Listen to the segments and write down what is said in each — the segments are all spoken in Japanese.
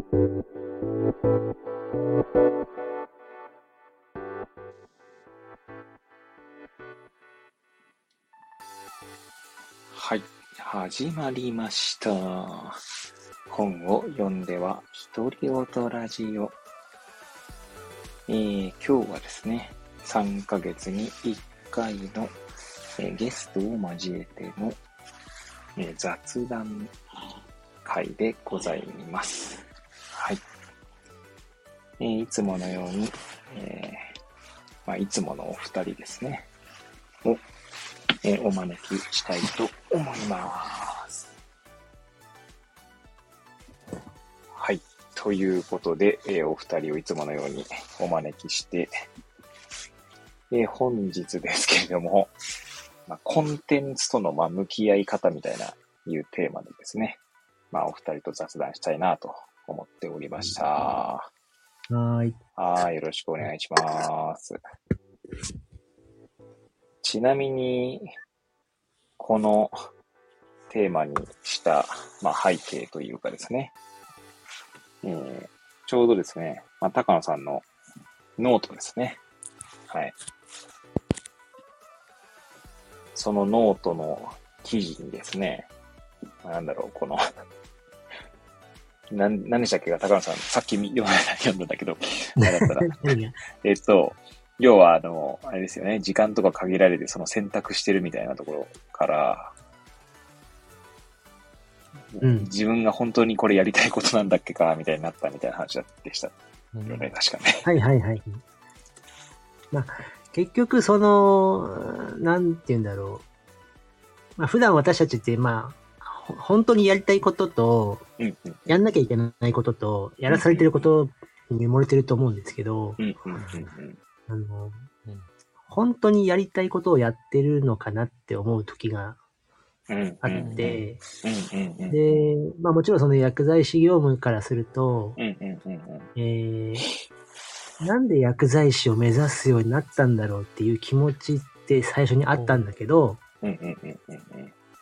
はい、始まりました。本を読んでは独り言ラジオ。えー今日はですね、3ヶ月に1回の、えーゲストを交えての、えー雑談会でございます。えーいつものように、えーまあ、いつものお二人ですね、を、えーお招きしたいと思います。はい。ということで、えーお二人をいつものようにお招きして、え本日ですけれども、まあ、コンテンツとのまあ向き合い方みたいないうテーマでですね、まあ、お二人と雑談したいなと思っておりました。はい。はい、よろしくお願いします。ちなみに、このテーマにした、まあ、背景というかですね、えーちょうどですね、まあ、高野さんのノートですね。はい。そのノートの記事にですね、なんだろう、この、なん、何でしたっけ？が高野さん、さっき読んだ読んだんだけど、えっと、要は、あの、あれですよね、時間とか限られて、その選択してるみたいなところから、うん。自分が本当にこれやりたいことなんだっけか、みたいになったみたいな話でしたよね、確かね。はいはいはい。まあ、結局、その、なんて言うんだろう。まあ、普段私たちって、まあ、ほ本当にやりたいことと、うん、うん、やんなきゃいけないことと、やらされてることに埋もれてると思うんですけど、うん、うん、うんあのうん、本当にやりたいことをやってるのかなって思う時があって、で、まあもちろんその薬剤師業務からすると、えーなんで薬剤師を目指すようになったんだろうっていう気持ちって最初にあったんだけど、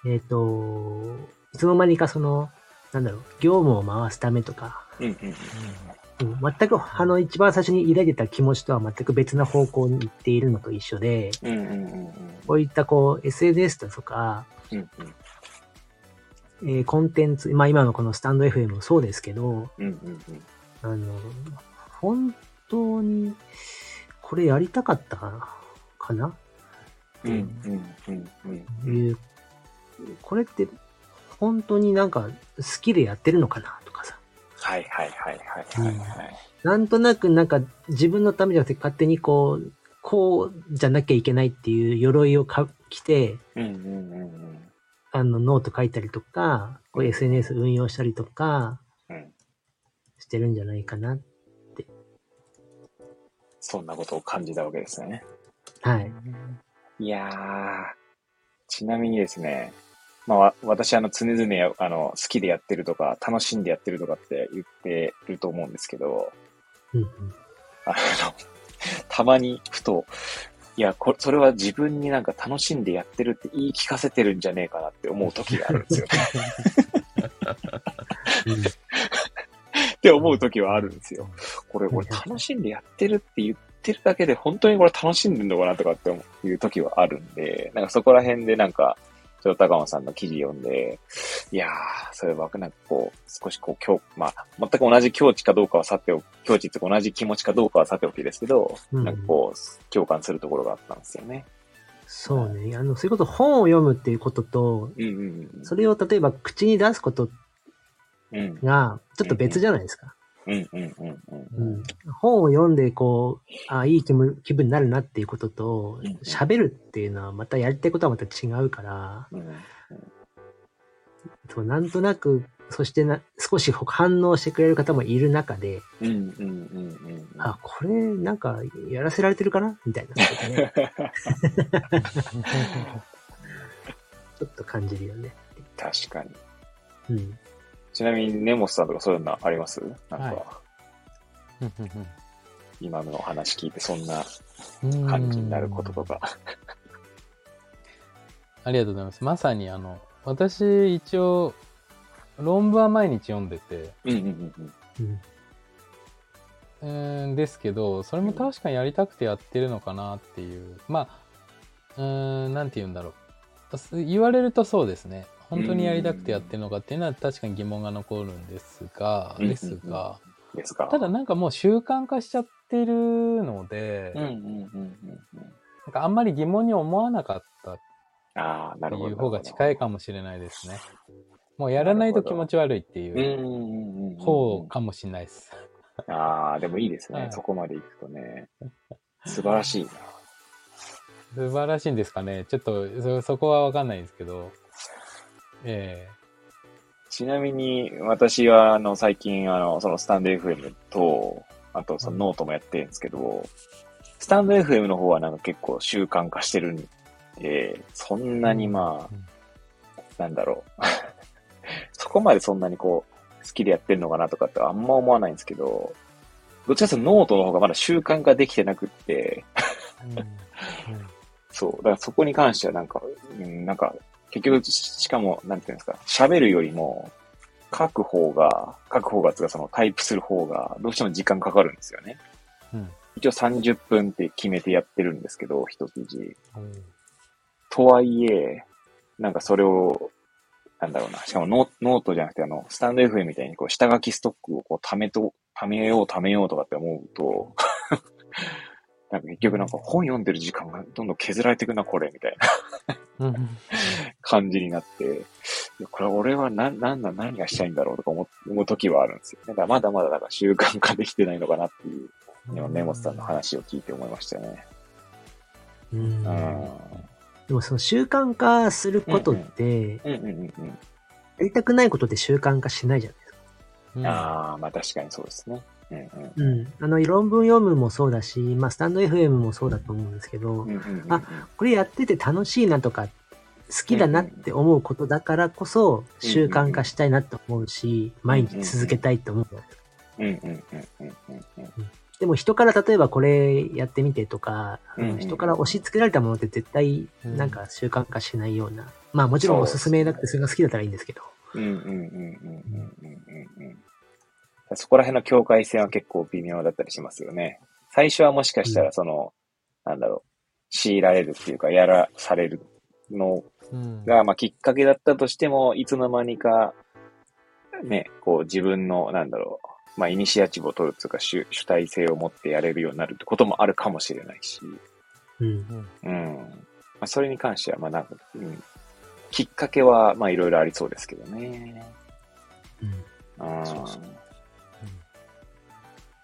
えっ、と、いつの間にかその、なんだろう、業務を回すためとか、うん、うん、うん。全くあの一番最初に抱いてた気持ちとは全く別な方向に行っているのと一緒で、うん、うん、うん、こういったこう SNS だとか、うん、えーコンテンツ、まあ今のこのスタンド FM もそうですけど、うん、うん、あの、本当にこれやりたかったかなかな？うん、うん、うん、うん、いう、これって本当になんか好きでやってるのかなとかさ。はい、はい、はい、はい、はい、はい。なんとなくなんか自分のためじゃなくて勝手にこう、こうじゃなきゃいけないっていう鎧をか着て、うん、うん、うん、あのノート書いたりとか、こう SNS 運用したりとかうん。してるんじゃないかな。そんなことを感じたわけですね。はい。いやー、ちなみにですね、まあ、わ私、あの、常々、あの、好きでやってるとか、楽しんでやってるとかって言ってると思うんですけど、うんうんあの、たまに、ふと、いや、こそれは自分になんか楽しんでやってるって言い聞かせてるんじゃねえかなって思う時があるんですよね。って思う時はあるんですよ。これ、これ楽しんでやってるって言ってるだけで、本当にこれ楽しんでんのかなとかっていう時はあるんで、なんかそこら辺でなんか、ちょっと高野さんの記事読んで、いやー、そういえばなんかこう、少しこう、今日、まあ、全く同じ境地かどうかはさておき、境地って同じ気持ちかどうかはさておきですけど、うんなんかこう、共感するところがあったんですよね。そうね。あの、そういうこと、本を読むっていうことと、うんうんうん。それを例えば口に出すことうんが、ちょっと別じゃないですか。うんうんうんうん。うん。本を読んで、こう、あいい気分気分になるなっていうこととうん、喋るっていうのは、またやりたいことはまた違うから、うんそうなんとなく、そしてな、少し反応してくれる方もいる中で。あ、これ、なんか、やらせられてるかな？みたいな ちょっと感じるよね。確かに。うん。ちなみに、根本さんとかそういうのあります？なんか、はい 今のお話聞いてそんなうん感じになることとか。ありがとうございます。まさにあの、私一応、論文は毎日読んでて、うんですけど、それも確かにやりたくてやってるのかなっていう。まあ、うーん、なんて言うんだろう。す言われるとそうですね。本当にやりたくてやってるのかっていうのは確かに疑問が残るんですが、うんですが。ただなんかもう習慣化しちゃってるので。なんかあんまり疑問に思わなかったっ。ていう方が近いかもしれないですね。もうやらないと気持ち悪いってうんいう。方かもしれないです。ああ、でもいいですね。はいそこまで行くとね。素晴らしいな。素晴らしいんですかね。ちょっとそそこはわかんないんですけど。えちなみに、私は、あの、最近、あの、そのスタンド FM と、あと、そのノートもやってるんですけど、スタンド FM の方はなんか結構習慣化してるんで、そんなにまうんあ、なんだろう。そこまでそんなにこう、好きでやってるのかなとかってあんま思わないんですけど、どっちかというとノートの方がまだ習慣化できてなくって、うん。うん。そう。だからそこに関してはなんか、うん、なんか、結局、ししかも、なんていうんですか、喋るよりも、書く方が、書く方が、つうかそのタイプする方が、どうしても時間かかるんですよね。うん一応30分って決めてやってるんですけど、一記事。うんとはいえ、なんかそれを、なんだろうな。しかもノノートじゃなくて、あの、スタンド FM みたいに、こう、下書きストックをこう、貯めと、貯めよう、貯めようとかって思うと、なんか結局なんか本読んでる時間がどんどん削られていくな、これ、みたいな。うん感じになって、これ俺は何、なんだ、何がしたいんだろうとか思う思う時はあるんですよ。だからまだまだだから習慣化できてないのかなっていう、今、根本さんの話を聞いて思いましたね。うんうん。でもその習慣化することって、うんうんうんやりたくないことって習慣化しないじゃないですか。うん。ああ、まあ確かにそうですね。うん。あの、論文読むもそうだし、まあ、スタンド FM もそうだと思うんですけど、あこれやってて楽しいなとか、好きだなって思うことだからこそ、習慣化したいなと思うし、毎日続けたいと思うでも人から例えばこれやってみてとか、人から押し付けられたものって絶対なんか習慣化しないような。まあもちろんおすすめなくてそれが好きだったらいいんですけど。うんうんうんうんうんうんうん。そこら辺の境界線は結構微妙だったりしますよね。最初はもしかしたらその、なんだろう、強いられるっていうか、やらされるのうんが、まあきっかけだったとしても、いつの間にか、ね、こう自分の、なんだろう、まあイニシアチブを取るっていうか主、主体性を持ってやれるようになるってこともあるかもしれないし、うん。うん。まあそれに関しては、まあなんか、うん、きっかけは、まあいろいろありそうですけどね。うん。うんそうそう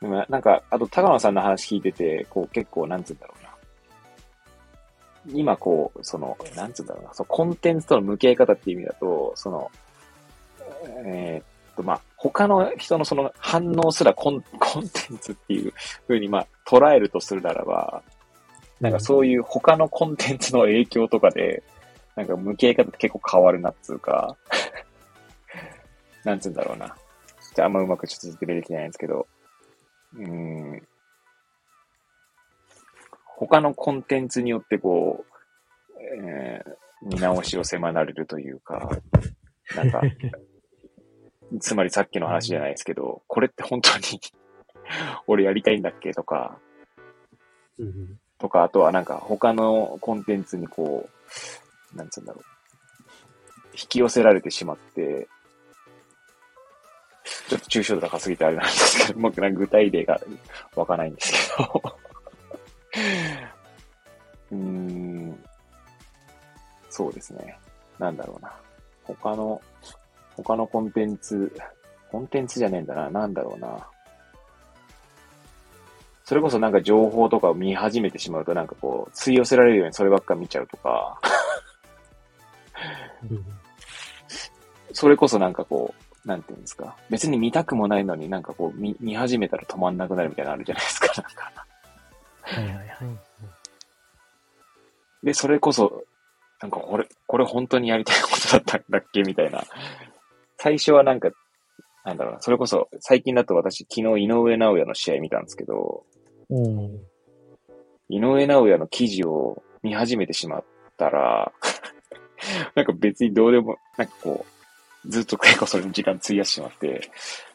でもなんか、あと、高野さんの話聞いてて、こう、結構、なんつうんだろうな。今、こう、その、なんつうんだろうな、そのコンテンツとの向き合い方っていう意味だと、その、えーっと、まあ、他の人のその反応すらコン コンテンツっていう風に、まあ、捉えるとするならば、なんかそういう他のコンテンツの影響とかで、なんか向き合い方って結構変わるなっつうか、なんつうんだろうな。じゃああんまうまくちょっと説明できないんですけど、うーん、他のコンテンツによってこう、えー見直しを迫られるというか、なんか、つまりさっきの話じゃないですけど、これって本当に 俺やりたいんだっけとか、うん。とか、あとはなんか他のコンテンツにこう、なんつうんだろう。引き寄せられてしまって、ちょっと抽象度高すぎてあれなんですけど、僕なんか具体例がわかないんですけど。うーん、そうですね。なんだろうな。他の、他のコンテンツ、コンテンツじゃねえんだな。なんだろうな。それこそなんか情報とかを見始めてしまうとなんかこう、吸い寄せられるようにそればっか見ちゃうとか、うんそれこそなんかこう、なんていうんですか。別に見たくもないのになんかこう見、見始めたら止まんなくなるみたいなのあるじゃないですか。なんかはいはいはい。うんで、それこそ、なんかこれ、これ本当にやりたいことだったんだっけみたいな。最初はなんか、なんだろうな。それこそ、最近だと私昨日井上直弥の試合見たんですけど、うん。井上直弥の記事を見始めてしまったら、なんか別にどうでも、なんかこう、ずっと結構それに時間費やしてしまって、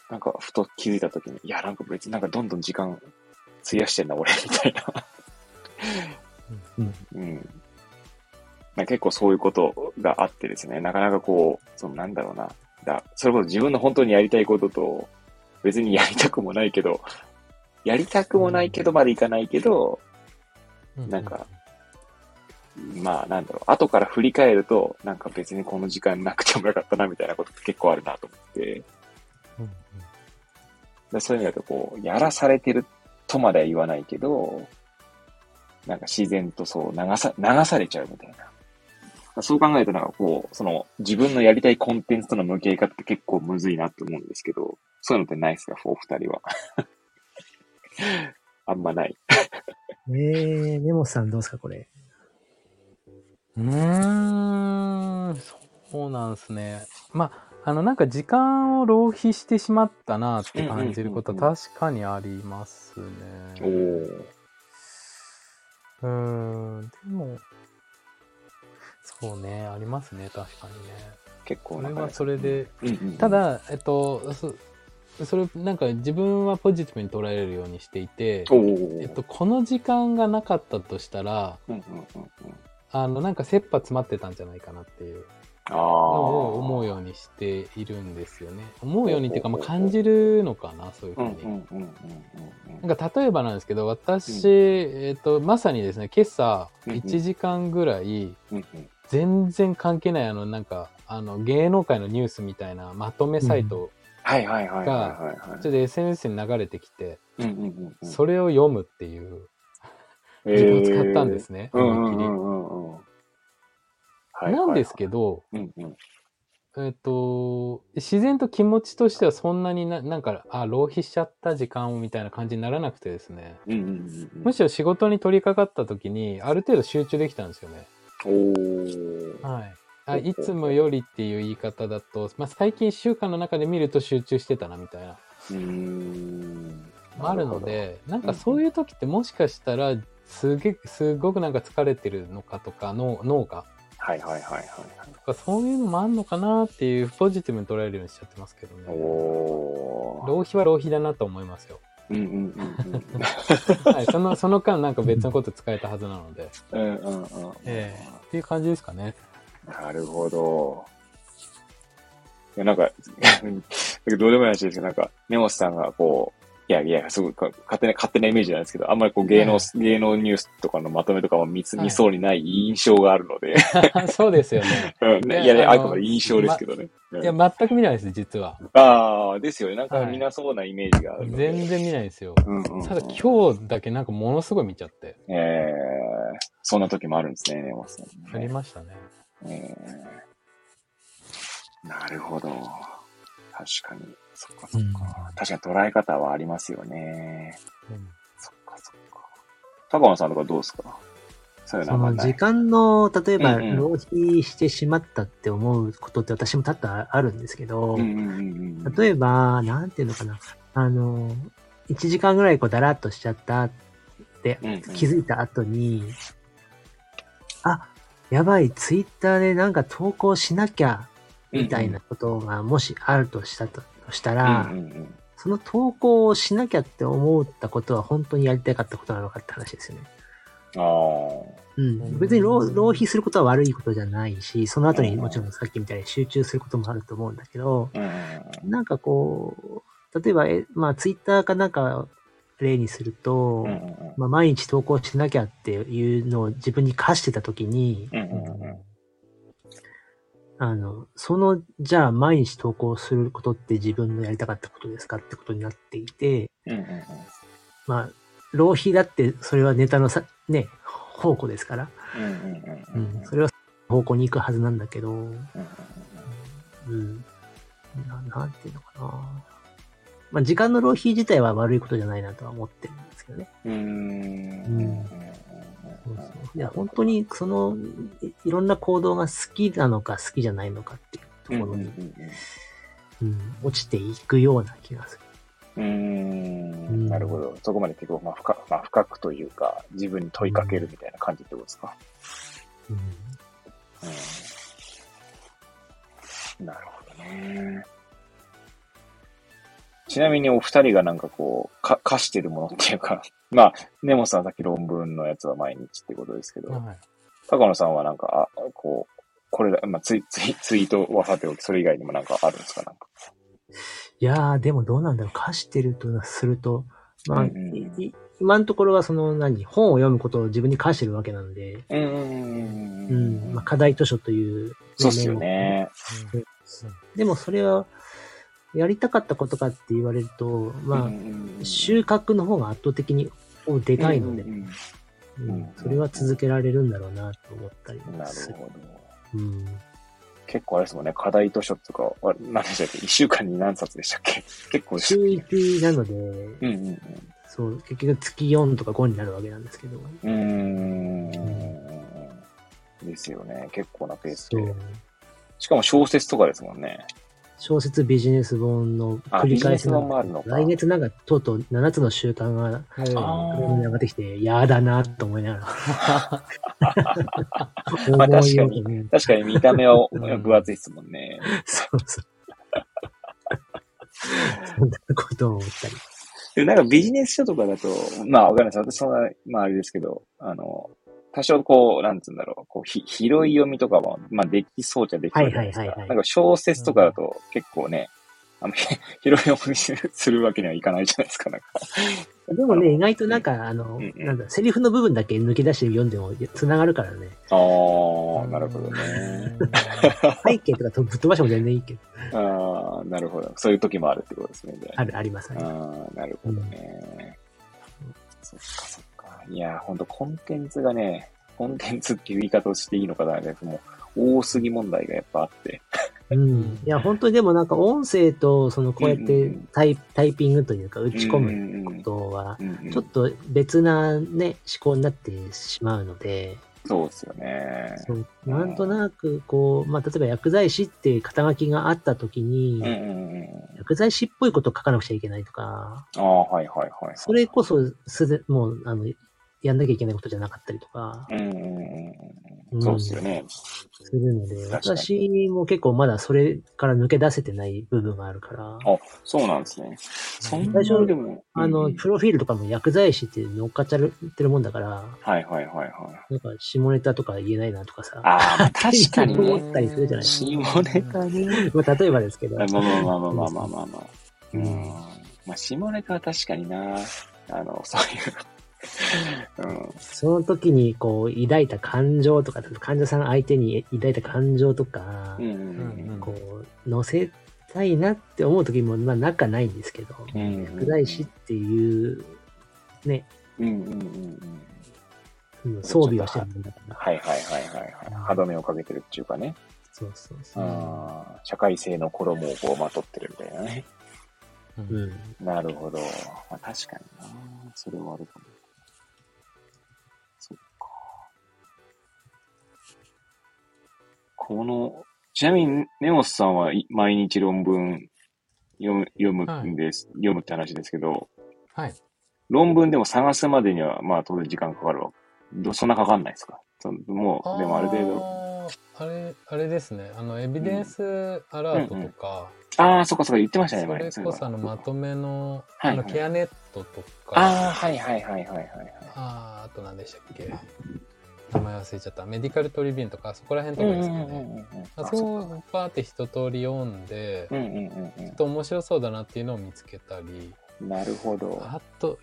なんかふと気づいた時に、いや、なんか別になんかどんどん時間費やしてんな、俺、みたいな。うん。うん。まあ結構そういうことがあってですね、なかなかこう、そのなんだろうな。だそれこそ自分の本当にやりたいことと、別にやりたくもないけど、やりたくもないけどまでいかないけど、なんか、まあなんだろう、後から振り返ると、なんか別にこの時間なくてもよかったなみたいなことって結構あるなと思って、うんうんでそういう意味だとこう、やらされてるとまでは言わないけど、なんか自然とそう流さ、流されちゃうみたいな。そう考えるとなんかこう、その自分のやりたいコンテンツとの向き合い方って結構むずいなと思うんですけど、そういうのってないですかお二人は。あんまない。えー、根本さんどうですか、これ？うーん、そうなんですね。まあ、あの、なんか時間を浪費してしまったなって感じることは確かにありますおね。ー。うーん、でも、そうね、ありますね、確かにね。結構それはそれで、た、だ、えっと、そそれ、なんか自分はポジティブに捉えれるようにしていて。えっと、この時間がなかったとしたら、うんうんうんうん。あの、なんか切羽詰まってたんじゃないかなっていう。のを思うようにしているんですよね。思うようにっていうか、まあ、感じるのかな、そういうふうに。なんか例えばなんですけど、私、えっと、まさにですね、今朝うんうん1時間ぐらい、全然関係ない、あの、なんか、あの、芸能界のニュースみたいなまとめサイト、はいはいはいはいはいはい。ちょっと SNS に流れてきて。それを読むっていうえ時間を使ったんですね、思いっきり。なんですけど、うんうん。えっと、自然と気持ちとしてはそんなにな、なんか、あ、浪費しちゃった時間をみたいな感じにならなくてですね。うんうんうんうん。むしろ仕事に取り掛かった時に、ある程度集中できたんですよね。はい。あいつもよりっていう言い方だと、まあ、最近1週間の中で見ると集中してたなみたいな、うーん。あるので、なんかそういう時ってもしかしたら、すげすごくなんか疲れてるのかとか、脳脳が、はいはいはいはいとかそういうのもあんのかなっていうポジティブに捉えるようにしちゃってますけどはい。ね。浪費は浪費だなと思いますよ。うんうんうん はい、その、その間なんか別のこと使えたはずなので、うん。うんうんうん。ええっていう感じですかね。なるほど。いや、なんか、どうでもない話ですけど、なんか、根本さんがこう、いやいや、すごいか勝手な、勝手なイメージなんですけど、あんまりこう芸能、は芸能ニュースとかのまとめとかも見見そうにない印象があるので、そうですよね。うん、ねいやね、あくまで印象ですけどね。うんいや、全く見ないです、実は。ああ、ですよね。なんかはいみんなそうなイメージがあるので。全然見ないですよ。うんうんうんただ今日だけなんかものすごい見ちゃって。ええそんな時もあるんですね、根本さん、ありましたね。ええなるほど。確かに。そっかそっか。うん確かに捉え方はありますよね。うんそっかそっか。高野さんとかどうですか？そういうの時間の、例えば、浪費してしまったって思うことって私も多々あるんですけど、うんうんうんうん。例えば、なんていうのかな、あの、1時間ぐらいこうだらっとしちゃったって気づいた後に、あ、やばい、ツイッターでなんか投稿しなきゃ、みたいなことがもしあるとしたとしたら、うんうんうんその投稿をしなきゃって思ったことは本当にやりたかったことなのかって話ですよね。ああ。うん。別に浪浪費することは悪いことじゃないし、その後にもちろんさっきみたいに集中することもあると思うんだけど、うんうんなんかこう、例えば、えまあツイッターかなんか例にすると、うんまあ、毎日投稿しなきゃっていうのを自分に課してた時に、うんあの、その、じゃあ毎日投稿することって自分のやりたかったことですかってことになっていて、うんうんうん。まあ、浪費だってそれはネタのさ、ね、宝庫ですから、それは方向に行くはずなんだけど、うんうん、ななんていうのかな。まあ、時間の浪費自体は悪いことじゃないなとは思ってるんですけどね。うんうんいや、本当にそのい、いろんな行動が好きなのか好きじゃないのかっていうところに、うん落ちていくような気がする。うんうんなるほど。そこまで結構、まあ深まあ、深くというか、自分に問いかけるみたいな感じってことですか？うんうんなるほどね。ね。ちなみにお二人がなんかこう、か、課してるものっていうか、まあ、根本さんさっき論文のやつは毎日ってことですけど、はい高野さんはなんか、あ、こう、これだ、まあ、ツイツイ ツイートはさておき、それ以外にもなんかあるんですか？なんか。いやー、でもどうなんだろう。貸してるとすると、まあ、うんうん今のところはその何、本を読むことを自分に貸してるわけなので、うんうんうん、まあ、課題図書という、そうっすよ。ね。でもそれは、やりたかったことかって言われると、まあ、収穫の方が圧倒的にでかいので、それは続けられるんだろうなと思ったりうんなるする。ほど。うん、結構あれですもんね、課題図書とか、あ何でしたっけ？一週間に何冊でしたっけ？結構。週1なので、うんうんそう、結局月4とか5になるわけなんですけど、うん。ですよね。結構なペースで。しかも小説とかですもんね。小説ビジネス本のあ繰り返しのか来月なんかとうとう7つの習慣があ上がってきて、やだなと思いながら。まあ確かに確かに見た目はうん分厚いですもんね。そうそう。そんなことを思ったり。でなんかビジネス書とかだと、まあわかんないです。私そんな、まああれですけど、あの、多少こう、なんつうんだろう、こう、ひ、広い読みとかも、まあできそうじゃできそうじゃないですか。はいはいはいはいなんか小説とかだと結構ね、あんまり広い読みするわけにはいかないじゃないですか、なんか。でもね、意外となんか、あの、うんうんなんだ、セリフの部分だけ抜き出して読んでも繋がるからね。ああ、なるほどね。背景とかとぶっ飛ばしても全然いいけど。ああ、なるほど。そういう時もあるってことですね。じゃあある、ありますね。ああ、なるほどね。そっかそっか。いや、ほんとコンテンツがね、コンテンツっていう言い方をしていいのかな、もう多すぎ問題がやっぱあって。うん。いや、本当にでもなんか音声と、そのこうやっうんうてんタイタイピングというか打ち込むことは、ちょっと別なね、思考になってしまうので、そうですよね。そうなんとなくこう、まあ、例えば薬剤師っていう肩書きがあった時に。薬剤師っぽいことを書かなくちゃいけないとか、ああ、はいはいはい。それこそすで、もう、あの、やんなきゃいけないことじゃなかったりとか、うん。そうですよね。するので、私も結構まだそれから抜け出せてない部分があるから、あ、そうなんですね。そんな最初でも。あの、プロフィールとかも薬剤師って乗っかっちゃってるもんだから、はいはいはいはい。なんか下ネタとか言えないなとかさ、ああ、確かにね。思ったりするじゃないです下ネタね。か。まあ、例えばですけど。まあまあまあまあまあまあまあまあ。ううんん。まあ、下ネタは確かにな。あの、そういう。うん。その時にこう抱いた感情とか、患者さん相手に抱いた感情とかうん、うんこう、乗せたいなって思う時も、まあ、なかないんですけど、うん。うん。薬剤師っていう、ね、うんうんうんうん。うん装備をしてるんだから。はいはいはいはいはい。歯止めをかけてるっていうかね。そうそうそう。社会性の衣をこうまとってるみたいなね。うん。なるほど。まあ、確かにな。それはあるかも。この、ちなみに、ネオスさんはい毎日論文読む読むんです、読むって話ですけど、はい。論文でも探すまでには、まあ当然時間かかるわ。どそんなかかんないですか？そのもう、でもある程度。あれ、あれですね。あの、エビデンスアラートとか、ああ、そっかそっか言ってましたね、そ前に。れこそあの、まとめの、はいはいあの、ケアネットとか、ああ、はいはいはいはいはいはい。あーあと何でしたっけ？名前忘れちゃった。メディカルトリビューンとか、そこら辺とかですかね。あそこをパーって一通り読んで、うんうんうんちょっと面白そうだなっていうのを見つけたり、うん。なるほど。あと、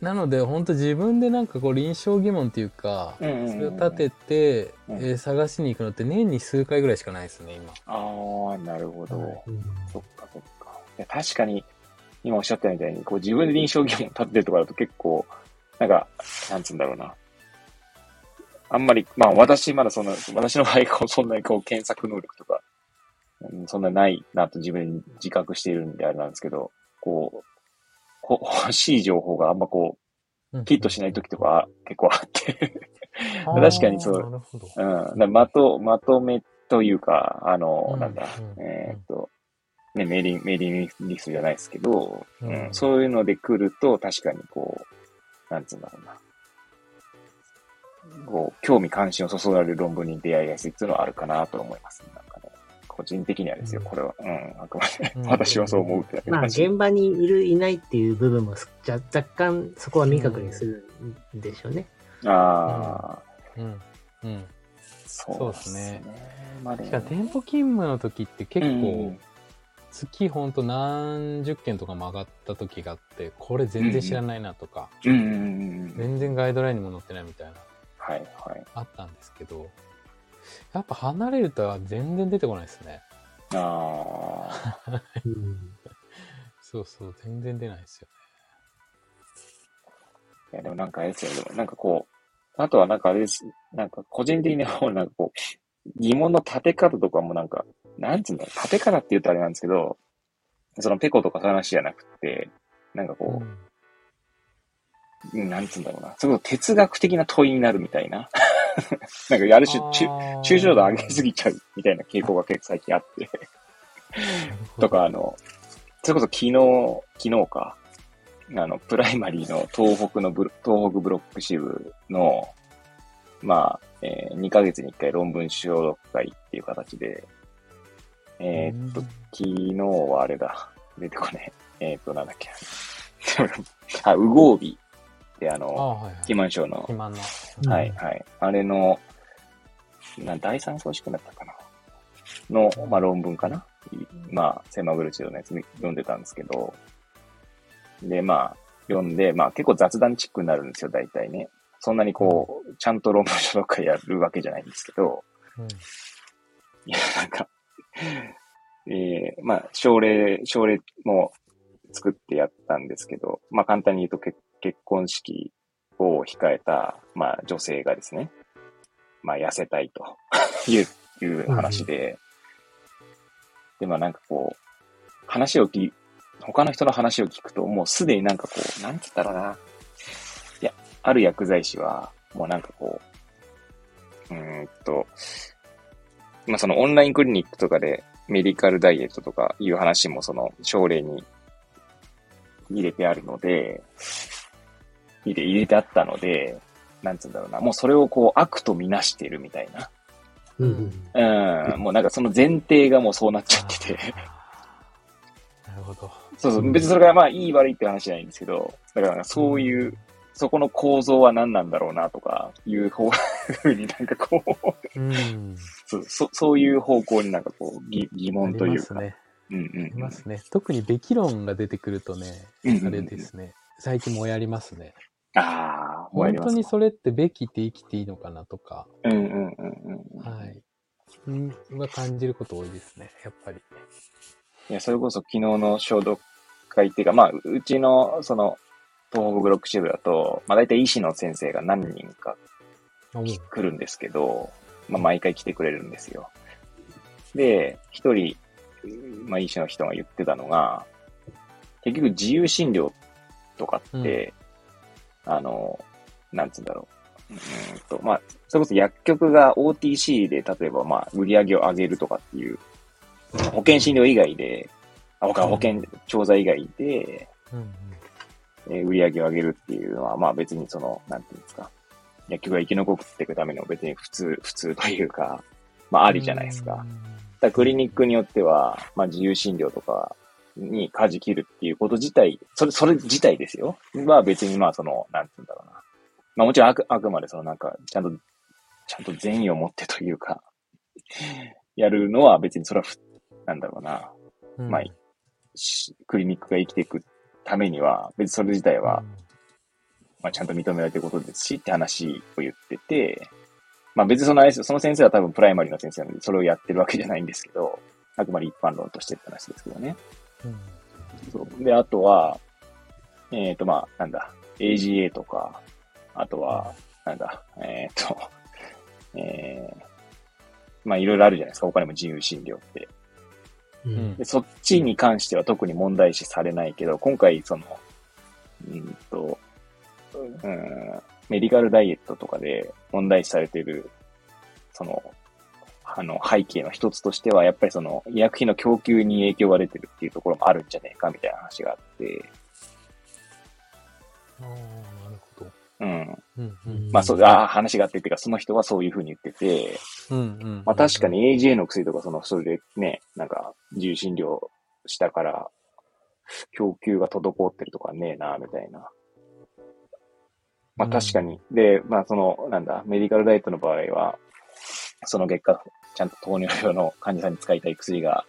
なので本当自分でなんかこう臨床疑問っていうか、うんうんうんそれを立てて、うんえー探しに行くのって年に数回ぐらいしかないですね、今。ああ、なるほど。そっかそっか。いや確かに、今おっしゃったみたいに、こう自分で臨床疑問立ててるとかだと結構、なんか、なんつうんだろうな。あんまり、まあ私まだそんな、私の場合こう、そんなにこう検索能力とか、うんそんなないなと自分に自覚しているんであれなんですけど、こう、こ 欲しい情報があんまこう、ヒットしない時とか結構あって、確かにそうあーなるほど。うん。まと、まとめというか、あの、うんなんだ、うんえーっと、ね、メーリング、メーリングリストじゃないですけど、ううんん、そういうので来ると、確かにこう、なんつうんだろうな。こう、興味関心を注がれる論文に出会いやすいっていうのはあるかなと思いますね。なんかね。個人的にはですよ、うんこれは。うん、あくまで、うん私はそう思うってだけのまあ、話。現場にいる、いないっていう部分もすじゃ若干そこは明確にするんでしょうね。ああ、うん。うん。そうそうですね。まあでもしかも店舗勤務の時って結うん構、月ほんと何十件とかも上がった時があって、これ全然知らないなとか、うんうんうんうん。全然ガイドラインにも載ってないみたいな、はいはい。あったんですけど、やっぱ離れると全然出てこないですね。ああ、う んそうそう、全然出ないですよいやでもなんかあれですよ、でもなんかこう、あとはなんかあれです、なんか個人的にもうなんかこう、疑問の立て方とかもなんか、なんつうんだろう、立て方って言うとあれなんですけど、そのペコとかそういう話じゃなくて、なんかね。こう、うんなんつうんだろうな、それこそ哲学的な問いになるみたいな。なんかある種、抽抽象度上げすぎちゃうみたいな傾向が結構最近あって。とか、あの、それこそ昨日、昨日か、あの、プライマリーの東北のブロ、東北ブロック支部の、まあ、えー2ヶ月に1回論文収録会っていう形で、えーっと、うん昨日はあれだ、出てこねえ。えーっと、なんだっけ。あ、ウゴービってああの。肥満症の肥満の。うんはい、はい。あれの、な第三組織だったかな？の、まあ、論文かな、まあ、セマグルチドのやつ読んでたんですけど、で、まあ、読んで、まあ、結構雑談チックになるんですよ、大体ね。そんなにこう、ちゃんと論文書とかやるわけじゃないんですけど、うん。いや、なんか、えー、まあ、症例、症例も作ってやったんですけど、まあ、簡単に言うと結結婚式を控えた、まあ、女性がですね、まあ、痩せたいと いう、いう話で、で、まあ、なんかこう、話を聞、他の人の話を聞くと、もうすでになんかこう、なんつったらな、いや、ある薬剤師は、もうなんかこう、うーんと、まあ、そのオンラインクリニックとかでメディカルダイエットとかいう話もその症例に入れてあるので、入れ、入れてあったので、なんつうんだろうな、もうそれをこう悪とみなしてるみたいな。うんうん、もうなんかその前提がもうそうなっちゃってて。なるほど。そうそう、別にそれがまあいい悪いって話じゃないんですけど、だからそういう、そこの構造は何なんだろうなとかいう方ふうになんかこう、うん。そうそそういう方向になんかこう疑疑問というか。ありますね。うんうんありますね。特にべき論が出てくるとね、うんうんあれですね。最近もやりますね。ああ、本当にそれってべきって生きていいのかなとか、うんうんうんうん。はい。うんは感じること多いですね、やっぱり。いや、それこそ昨日の消毒会っていうか、まあ、うちの、その、東北ブロック支部だと、まあ大体医師の先生が何人かうん来るんですけど、まあ毎回来てくれるんですよ。で、一人、まあ医師の人が言ってたのが、結局自由診療とかって、あの、なんつうんだろう。うーんと、まあ、それこそ薬局が OTC で例えばまあ売り上げを上げるとかっていう、保険診療以外で、あ、他保険調剤以外で、うんえー売り上げを上げるっていうのは、まあ別にその、なんていうんですか、薬局が生き残っていくための別に普通、普通というか、まあありじゃないですか。だクリニックによっては、まあ自由診療とかに舵切るっていうこと自体、それ、それ自体ですよ。まあ別にまあその、なんていうんだろうな。まあもちろんあく、あくまでそのなんか、ちゃんと、ちゃんと善意を持ってというか、やるのは別にそれはふ、なんだろうな。うんまあしクリニックが生きていくためには、別にそれ自体は、まあ、ちゃんと認められてることですしって話を言ってて、まあ別にそのその先生は多分プライマリーの先生なので、それをやってるわけじゃないんですけど、あくまで一般論としてって話ですけどね。うんそうで、あとは、えっ、と、まあ、なんだ、AGA とか、あとは、なんだ、えっ、と、えー、まあいろいろあるじゃないですか。他にも自由診療って。うんで、そっちに関しては特に問題視されないけど、今回その、うんと、うん、メディカルダイエットとかで問題視されている、その、あの、背景の一つとしては、やっぱりその、医薬品の供給に影響が出てるっていうところもあるんじゃねえか、みたいな話があって、ああ、なるほど。うん。うんうんまあそう、ああ、話があってっていうか、その人はそういうふうに言ってて、うんうんまあ確かに AJ の薬とか、その、それでね、なんか、重診療したから、供給が滞ってるとかねえな、みたいな。まあ確かに。で、まあその、なんだ、メディカルダイエットの場合は、その結果、ちゃんと糖尿病の患者さんに使いたい薬が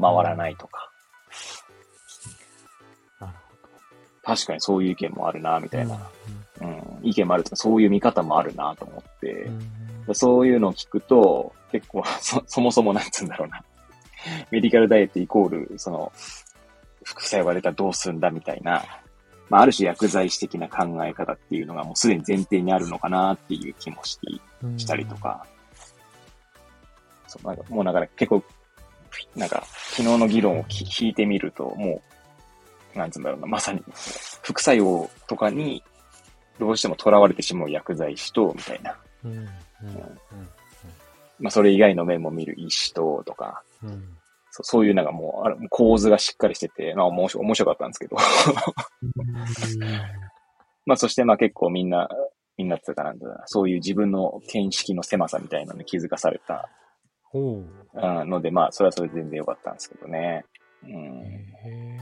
回らないとか、確かにそういう意見もあるな、みたいな。うん、意見もあるとか、そういう見方もあるなと思って、うん。そういうのを聞くと、結構そ、そもそもなんつうんだろうな。メディカルダイエットイコール、その、副作用が出たらどうすんだみたいな、まあ、ある種薬剤師的な考え方っていうのがもうすでに前提にあるのかなっていう気もしてうん。したりとか、そうなんかもうだから結構、なんか、昨日の議論をき聞いてみると、もう、なんつうんだろうな、まさに、副作用とかに、どうしても囚われてしまう薬剤師と、みたいな。うんうんまあ、それ以外の面も見る医師と、とか、うんうんそうそういうなんかもう、あれ構図がしっかりしてて、まあ面白面白かったんですけど。まあそしてまあ結構みんな、みんなっていうかなんだそういう自分の見識の狭さみたいなのに気づかされた、ほううん、ので、まあそれはそれで全然良かったんですけどね。うん、へ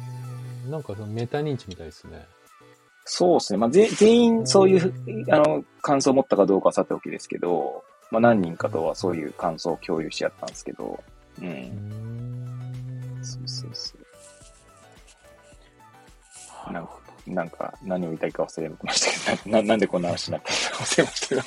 えなんかそのメタ認知みたいですね。そうですね。まあぜ全員そういう、あの、感想を持ったかどうかはさておきですけど、まあ何人かとはそういう感想を共有し合ったんですけど、う。うんんそうそうそう。なんか、なんか何を言いたいか忘れましたけど、な、ななんでこんな話になったか忘れましたが。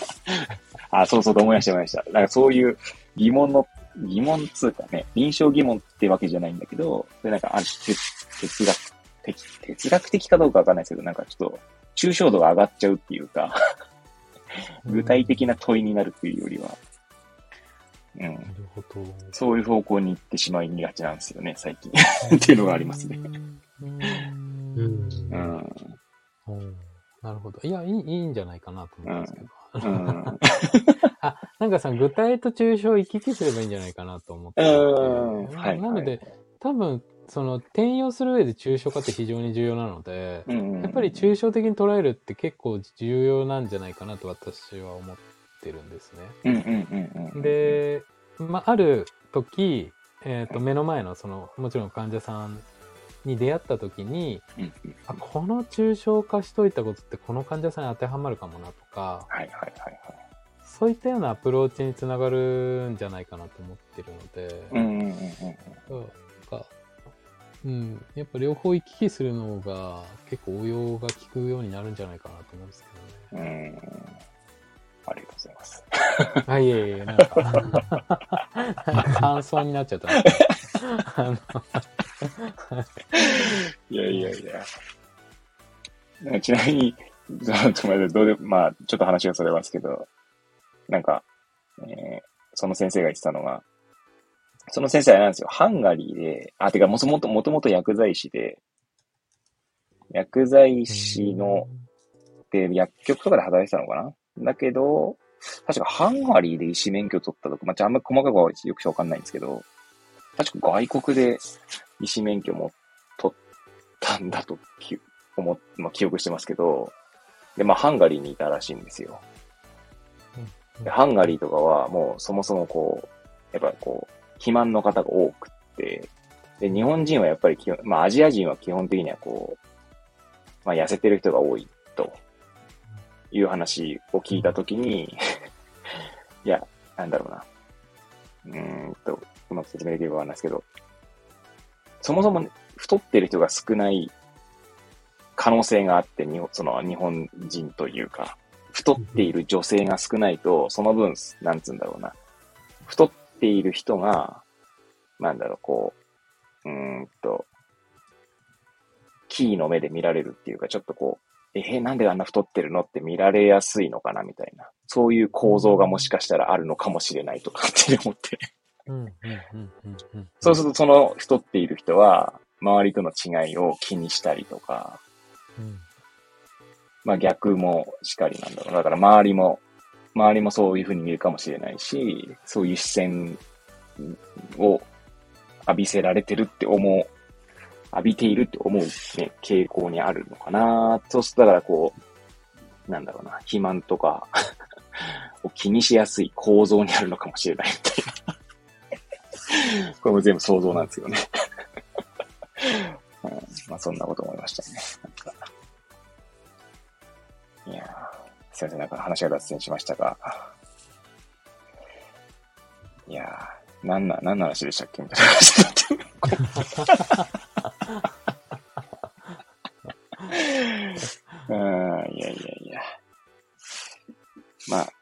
あ、そうそうと思い出してました。なんかそういう疑問の、疑問っつうかね、臨床疑問ってわけじゃないんだけど、それなんかあ哲哲学的、哲学的かどうかわかんないですけど、なんかちょっと抽象度が上がっちゃうっていうか、具体的な問いになるっていうよりは、うんな、るほど。そういう方向に行ってしまいがちなんですよね、最近。っていうのがありますね。うん。うんうん。うんなるほど。いや、いいいいんじゃないかなと思うんですけど。うん。あ、なんかさ、具体と抽象を行き来すればいいんじゃないかなと思ってはいなので、多分、その、転用する上で抽象化って非常に重要なので、うん。やっぱり抽象的に捉えるって結構重要なんじゃないかなと私は思ってるんですね。で、まあ、ある時、えっ、と、目の前のその、もちろん患者さんに出会った時に、あ、この抽象化しといたことってこの患者さんに当てはまるかもなとか、はいはいはいはい。そういったようなアプローチにつながるんじゃないかなと思ってるので、うんうんうんうん。なんかうん、やっぱ両方行き来するのが結構応用が効くようになるんじゃないかなと思うんですけどね。うん。ありがとうございます。あ、いえいえ、なんか、感想になっちゃった。あの いやいやいや。ちなみに、ちょっと待ってどうで、まあ、ちょっと話がそれますけど、なんか、えーその先生が言ってたのが、その先生はなんですよ、ハンガリーで、あ、てか、もともと、もともと薬剤師で、薬剤師の、で、薬局とかで働いてたのかな？だけど、確かハンガリーで医師免許取ったとか、まあ、ああんまり細かくはよくわかんないんですけど、確か外国で医師免許も取ったんだとき思っ、まあ、記憶してますけど、で、まあ、ハンガリーにいたらしいんですよ。でハンガリーとかはもうそもそもこう、やっぱこう、肥満の方が多くって、で、日本人はやっぱり基本、まあアジア人は基本的にはこう、まあ痩せてる人が多いという話を聞いたときに、いや、なんだろうな。うーんと、うまく説明できればわかんないですけど、そもそも太ってる人が少ない可能性があって、日本その日本人というか、太っている女性が少ないと、その分、なんつうんだろうな。太っている人が、なんだろう、こう、うーんと、キーの目で見られるっていうか、ちょっとこう、えーなんであんな太ってるのって見られやすいのかなみたいな。そういう構造がもしかしたらあるのかもしれないとかって思って。うんうんうんうんうんそうするとその太っている人は、周りとの違いを気にしたりとか、うんまあ逆もしかりなんだろう。だから周りも、周りもそういうふうに見るかもしれないし、そういう視線を浴びせられてるって思う、浴びているって思うね、傾向にあるのかなそうするとだからこう、なんだろうな、肥満とか を気にしやすい構造にあるのかもしれないみたいな。これも全部想像なんですよね。うん、まあそんなこと思いましたね。いやすいません、なんか話が脱線しましたが。いやー、なんな、なんの話でしたっけみたいな話になって。うん、いやいやいや。まあ、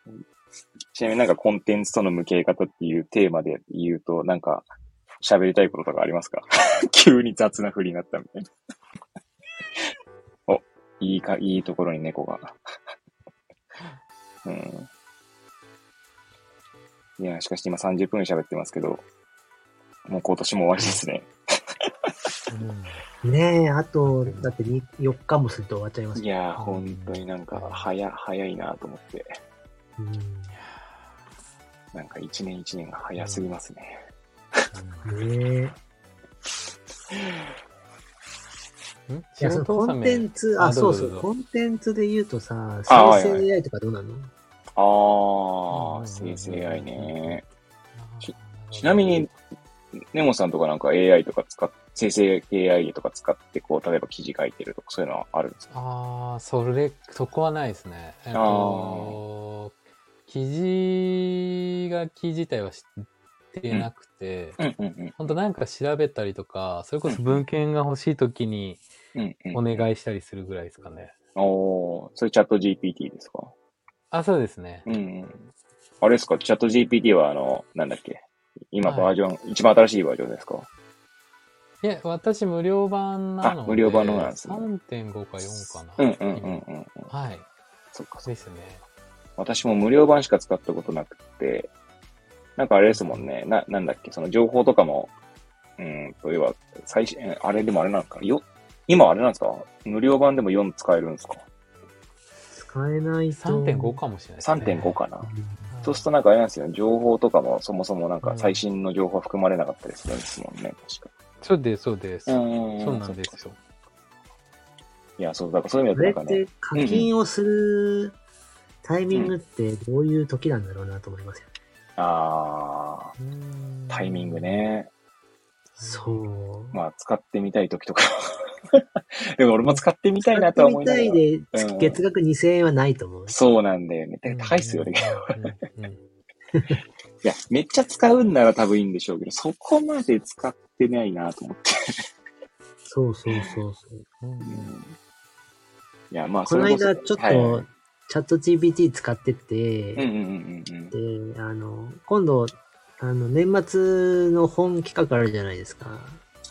ちなみになんかコンテンツとの向き合い方っていうテーマで言うと、なんか喋りたいこととかありますか？急に雑な振りになったみたいな。お、いいか、いいところに猫が。うん。いや、しかし今30分喋ってますけど、もう今年も終わりですね。ねえ、あと、だってに4日もすると終わっちゃいますいやー、本当になんか、早、早いなと思って。うんなんか一年一年が早すぎますね。ね え。ん？いや、そのコンテンツ、あ、あそうそう、コンテンツで言うとさ、生成 AI とかどうなの？あー、うん生成 AI ね。ちちちなみに、ネモさんとかなんか AI とか使っ、生成 AI とか使って、こう、例えば記事書いてるとか、そういうのはあるんですか？ああ、それ、そこはないですね。えっと、記事が記自体は知ってなくて。本当なんか調べたりとか、それこそ文献が欲しいときに。お願いしたりするぐらいですかね。おー、それチャット GPT ですか？あ、そうですね。うんうん。あれですか？チャット GPT はあの、なんだっけ？今はいバージョン、一番新しいバージョンですか？いや、私無料版なので、あ無料版のなんですね3.5か4かな。うんうんうんうんうん。はい。そっかそっか。ですね。私も無料版しか使ったことなくて、なんかあれですもんね。な、なんだっけその情報とかも、うん、といえば、最新、えあれでもあれなんですかよ、今あれなんですか？無料版でも4使えるんですか？使えないと。3.5かもしれないね。3.5かな、うんそうするとなんかあれなんですよ。情報とかもそもそもなんか最新の情報は含まれなかったりするんですもんね。確か。そうです、そうです。うんそうなんですよ。いや、そう、だからそういう意味だとなんかねて。課金をするタイミングってどういう時なんだろうなと思いますよね。あー、タイミング。ね。そう。まあ、使ってみたい時とか。でも俺も使ってみたいなとは思いながら。使ってみうたいで、ん月額2000円はないと思う。そうなんだよね。高いっすよね。いや、めっちゃ使うんなら多分いいんでしょうけど、そこまで使ってないなと思って。そうそうそうそう。うんうんいや、まあ、この間ちょっと、はいはいチャット GPT 使ってて。で、あの、今度、あの、年末の本企画あるじゃないですか。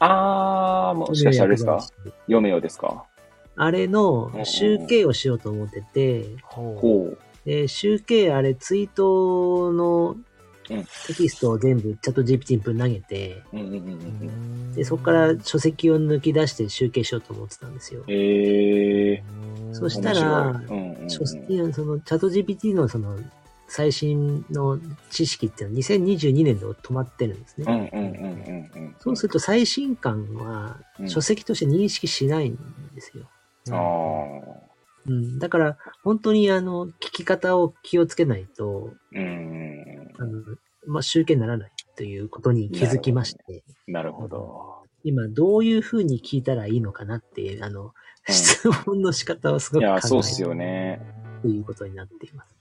あー、もしかしてあれですか？読めよですか？あれの集計をしようと思ってて、集計あれツイートのうんテキストを全部チャット GPT にぶん投げて、うんうんうんうん。で、そこから書籍を抜き出して集計しようと思ってたんですよ。えー、そしたらうんうんそのチャット GPT のその最新の知識っていうのは2022年で止まってるんですね。うんうんうんうんうん。そうすると最新刊はうん書籍として認識しないんですよ。あー。うん、だから本当にあの聞き方を気をつけないと、うん。あのまあ、集計にならないということに気づきまして、なるほど。今どういうふうに聞いたらいいのかなっていう、あの、うん質問の仕方をすごく考いや、そうっすよね。ということになっています。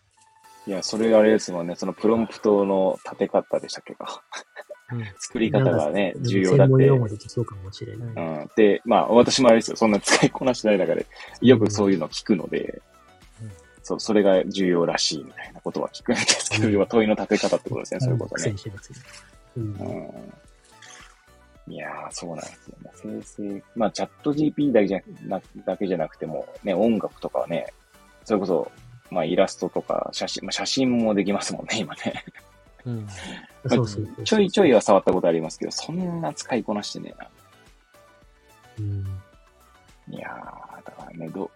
いや、それあれですもんね。そのプロンプトの立て方でしたっけか。うん作り方がね、重要だって。専門で言うとそうかもしれない。うん。で、まあ、私もあれですよ。そんな使いこなしてない中で、よくそういうの聞くので、うんそう、それが重要らしいみたいなことは聞くんですけど、うん要は問いの立て方ってことですね、そういうこと苦ね。うんうん。いやー、そうなんですよね。生成、まあ、チャット GP だけじゃなだけじゃなくても、ね、音楽とかはね、それこそ、まあ、イラストとか写真、まあ、写真もできますもんね、今ね。うんそうそうそう。ちょいちょいは触ったことありますけど、そんな使いこなしてねえな。うんいやー、だからね、どう、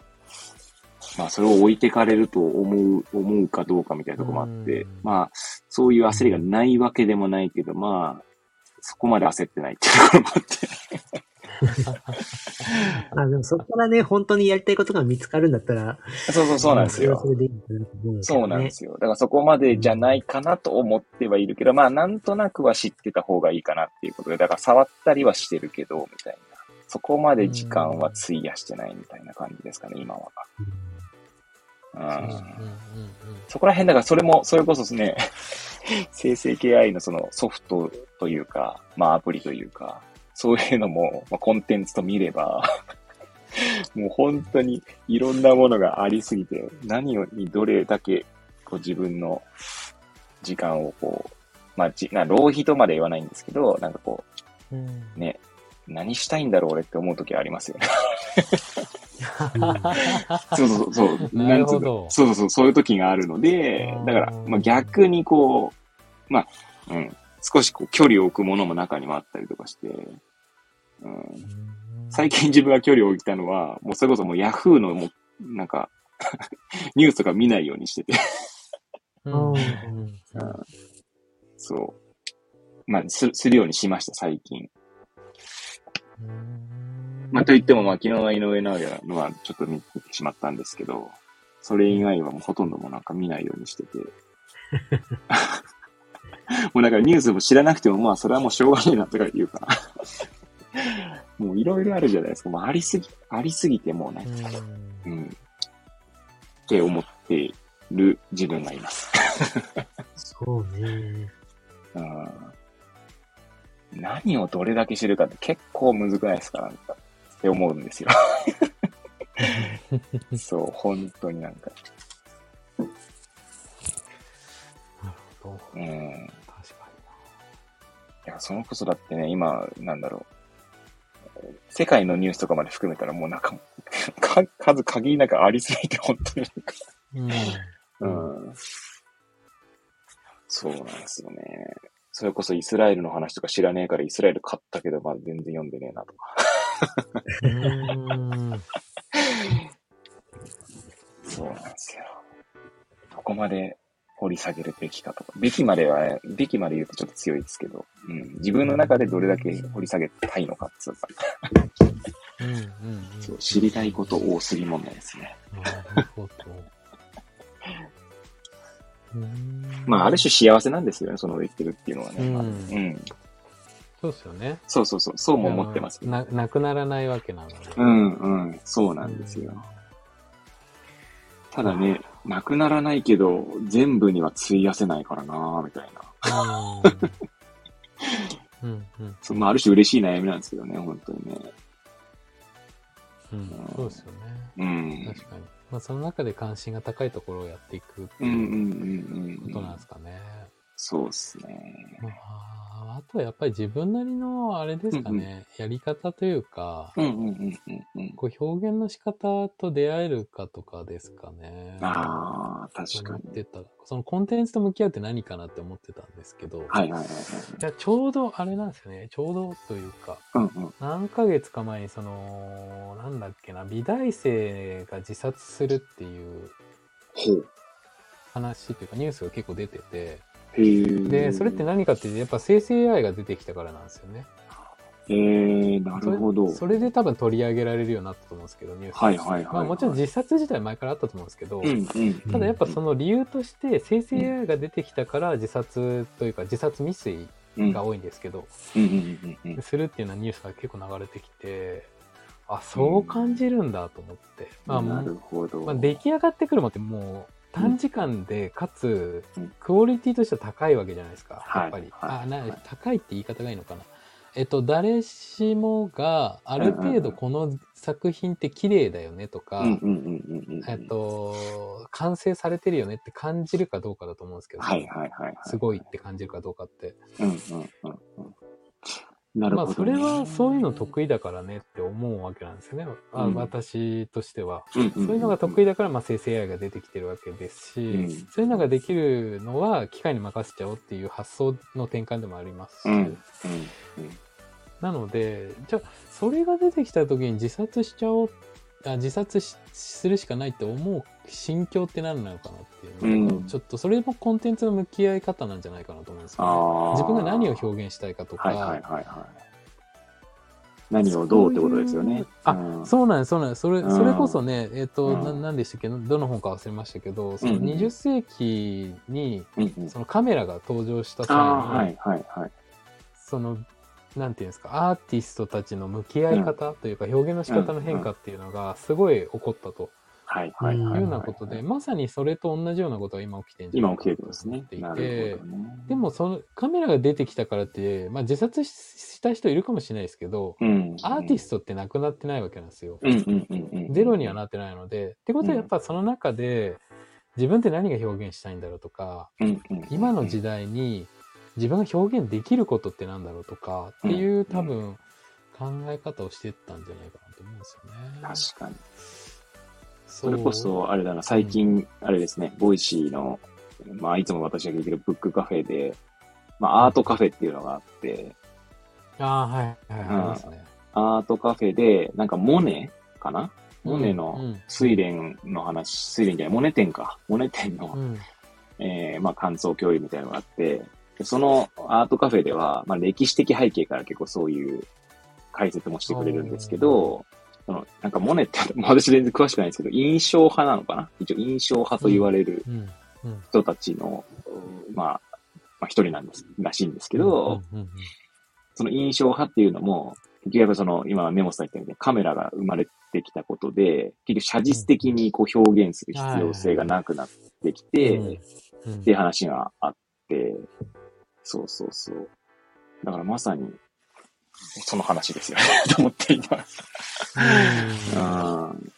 まあ、それを置いてかれると思う、思うかどうかみたいなところもあってうん、まあ、そういう焦りがないわけでもないけど、まあ、そこまで焦ってないっていうところもあって。あでもそこからね、本当にやりたいことが見つかるんだったら、そうそうそうなんですよそれいいのかなと思うんですね。そうなんですよ。だからそこまでじゃないかなと思ってはいるけど、まあなんとなくは知ってた方がいいかなっていうことで、だから触ったりはしてるけど、みたいな。そこまで時間は費やしてないみたいな感じですかね、今は。ううんうんうんん。そこら辺だからそれも、それこそですね、生成 AI のそのソフトというか、まあアプリというか、そういうのも、まあ、コンテンツと見れば、もう本当にいろんなものがありすぎて、何をにどれだけこう自分の時間をこう、まあ、じな浪費とまで言わないんですけど、なんかこうん。う、ね、何したいんだろう俺って思う時ありますよね。そうそうそう。なるほど。そうそうそう、そういう時があるのでだから、まあ逆にこう、まあ、うん、少しこう距離を置くものも中にもあったりとかして、うん、最近自分が距離を置いたのは、もうそれこそもうヤフーのもう、なんか、ニュースとか見ないようにしてて、うん。そう。まあ、すするようにしました、最近。うん。まあ、と言っても、まあ、昨日の井上直弥のはちょっと見てしまったんですけど、それ以外はもうほとんどもうなんか見ないようにしてて。もうだからニュースも知らなくても、まあ、それはもうしょうがねえなとか言うから。もういろいろあるじゃないですか。もうありすぎ、ありすぎてもうね、うん。って思ってる自分がいます。そうね。うん何をどれだけ知るかって結構むずくないですかなんかって思うんですよ。そう、本当になんか。なるほどうん。いや、そのこそだってね、今、なんだろう。世界のニュースとかまで含めたらもうなんか、か数限りなくありすぎて、本当に。にうん。そうなんですよね。それこそイスラエルの話とか知らねえからイスラエル買ったけど、まあ全然読んでねえなとか。うん そうなんですよ。どこまで掘り下げるべきかとか。べきまでは、べきまで言うとちょっと強いですけど、うん。自分の中でどれだけ掘り下げたいのかっつうか、うんうんうんそう知りたいこと多すぎ問題ですね。なるほどうんまあ、ある種幸せなんですよね、その上行ってるっていうのはね。うんうん。そうですよねそうそうそう、そうも思ってます。ななくならないわけなのでうんうん、そうなんですよ。ただね、なくならないけど、全部には費やせないからなみたいな。うんうんうんそうまあ、ある種嬉しい悩みなんですけどね、本当にね。うんそうですよねうん。確かにまあその中で関心が高いところをやっていくってうんうんいううんうん。ことなんですかねそうっすね。まああとはやっぱり自分なりのあれですかね、やり方というんうんうんうんうん。こう表現の仕方と出会えるかとかですかね。ああ、確かに。思ってた。そのコンテンツと向き合うって何かなって思ってたんですけど、はいはいはいはい。じゃあちょうどあれなんですよね。ちょうどというか、うんうん。何ヶ月か前にその、なんだっけな、美大生が自殺するっていう。話というかニュースが結構出てて。で、それって何かっていうとやっぱ生成 AI が出てきたからなんですよね。へえ、なるほど。それそれで多分取り上げられるようになったと思うんですけど、ニュースはいはいはいはいまあもちろん自殺自体前からあったと思うんですけど、うんうん。ただやっぱその理由として生成 AI が出てきたから自殺というか自殺未遂うんが多いんですけど。するっていうようなニュースが結構流れてきて、あ、そう感じるんだと思って。まあ、なるほど。まあ、出来上がってくるもんってもう短時間で、かつうん、クオリティとしては高いわけじゃないですか。はいやっぱり。はいあなはい高いって言い方がいいのかな。えっと、誰しもがある程度この作品って綺麗だよねとか。えっと、完成されてるよねって感じるかどうかだと思うんですけど、はいはいはいはい。すごいって感じるかどうかって。うんうんうんうん。なるまあ、ほどね。それはそういうの得意だからねって思うわけなんですよね。あうん。私としては。うんうんそういうのが得意だから、まあ、生成 AI が出てきてるわけですし、うん。そういうのができるのは機械に任せちゃおうっていう発想の転換でもありますし、うん。うん。なので、じゃあ、それが出てきた時に自殺しちゃおう、あ自殺しするしかないって思う心境って何なのかなっていううん。ちょっとそれもコンテンツの向き合い方なんじゃないかなと思うんですよ、ね。自分が何を表現したいかとか、はいはいはいは何をどうってことですよね。あ、うん。そうなんです、そうなんです。それ、うん。それこそね、えっ、と、うん。な、なんでしたっけ？どの本か忘れましたけど、そのうん。うん20世紀に、そのカメラが登場した際に、はいはいはい。その、なんていうんですか、アーティストたちの向き合い方というか、表現の仕方の変化っていうのが、すごい起こったとはいはいはい。いうようなことで、まさにそれと同じようなことが今起きてるんじゃな今起きてるいかなと。思っていなてね。でも、そのカメラが出てきたからって、まあ、自殺しした人いるかもしれないですけど、うん、アーティストってなくなってないわけなんですよ。うんうんうんうん。ゼロにはなってないので。ってことはやっぱその中で自分って何が表現したいんだろうとか、うんうん、今の時代に自分が表現できることってなんだろうとかっていう多分考え方をしてったんじゃないかなと思うんですよね。確かに。そそれこそ、あれだな、最近、あれですね、 Voicy の、まあ、いつも私が聞いてるブックカフェで、まあ、アートカフェっていうのがあって、ああ、はい、はい、ありますね。アートカフェで、なんかモネかな？モネうのん。睡蓮の話、睡蓮じゃない、モネ展か。モネ展のう、ん。えー、まあ、感想共有みたいなのがあって、でそのアートカフェでは、まあ、歴史的背景から結構そういう解説もしてくれるんですけど、そのなんかモネって、まあ私全然詳しくないんですけど、印象派なのかな？一応印象派と言われるうん。うん。人たちの、まあ、まあ一人なんです、らしいんですけど、うんうんその印象派っていうのも、結局やっぱその、今、根本さん言ったようにカメラが生まれてきたことで、結局写実的にこう表現する必要性がなくなってきて、っていう話があって、そうそうそう。だからまさに、その話ですよね、と思っています。うんうん。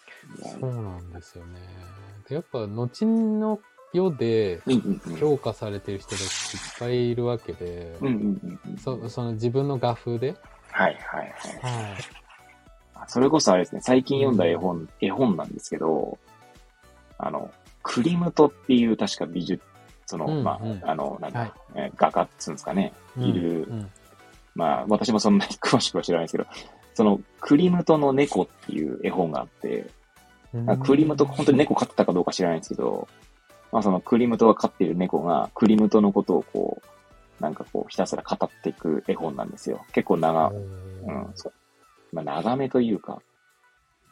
そうなんですよね。でやっぱ、後の世でうんうんうん。評価されてる人たちいっぱいいるわけで、うんうんうんうん。そその自分の画風で、はいはいはい。はい。それこそあれですね、最近読んだ絵本、絵本なんですけど、あの、クリムトっていう確か美術、その、うんまあ、うんあの、なんだ、はいえー画家っつうんですかね、いる、うんまあ、私もそんなに詳しくは知らないですけど、その、クリムトの猫っていう絵本があって、クリムト、本当に猫飼ってたかどうか知らないんですけど、まあそのクリムトが飼っている猫が、クリムトのことをこう、なんかこう、ひたすら語っていく絵本なんですよ。結構長、うん、そう。まあ長めというか。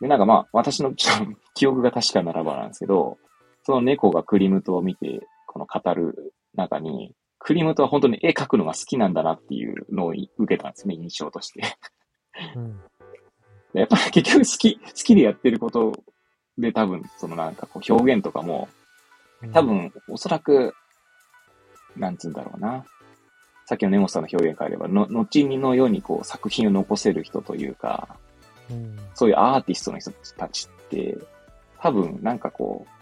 で、なんかまあ、私のちょっと記憶が確かならばなんですけど、その猫がクリムトを見て、この語る中に、クリムトは本当に絵描くのが好きなんだなっていうのを受けたんですね、印象として。うんやっぱり 結局好き、好きでやってることで多分、そのなんかこう表現とかも、多、分、おそらく、なんつうんだろうな。さっきの根本さんの表現変えれば、の、後にのようにこう作品を残せる人というか、うんそういうアーティストの人たちって、多分なんかこう、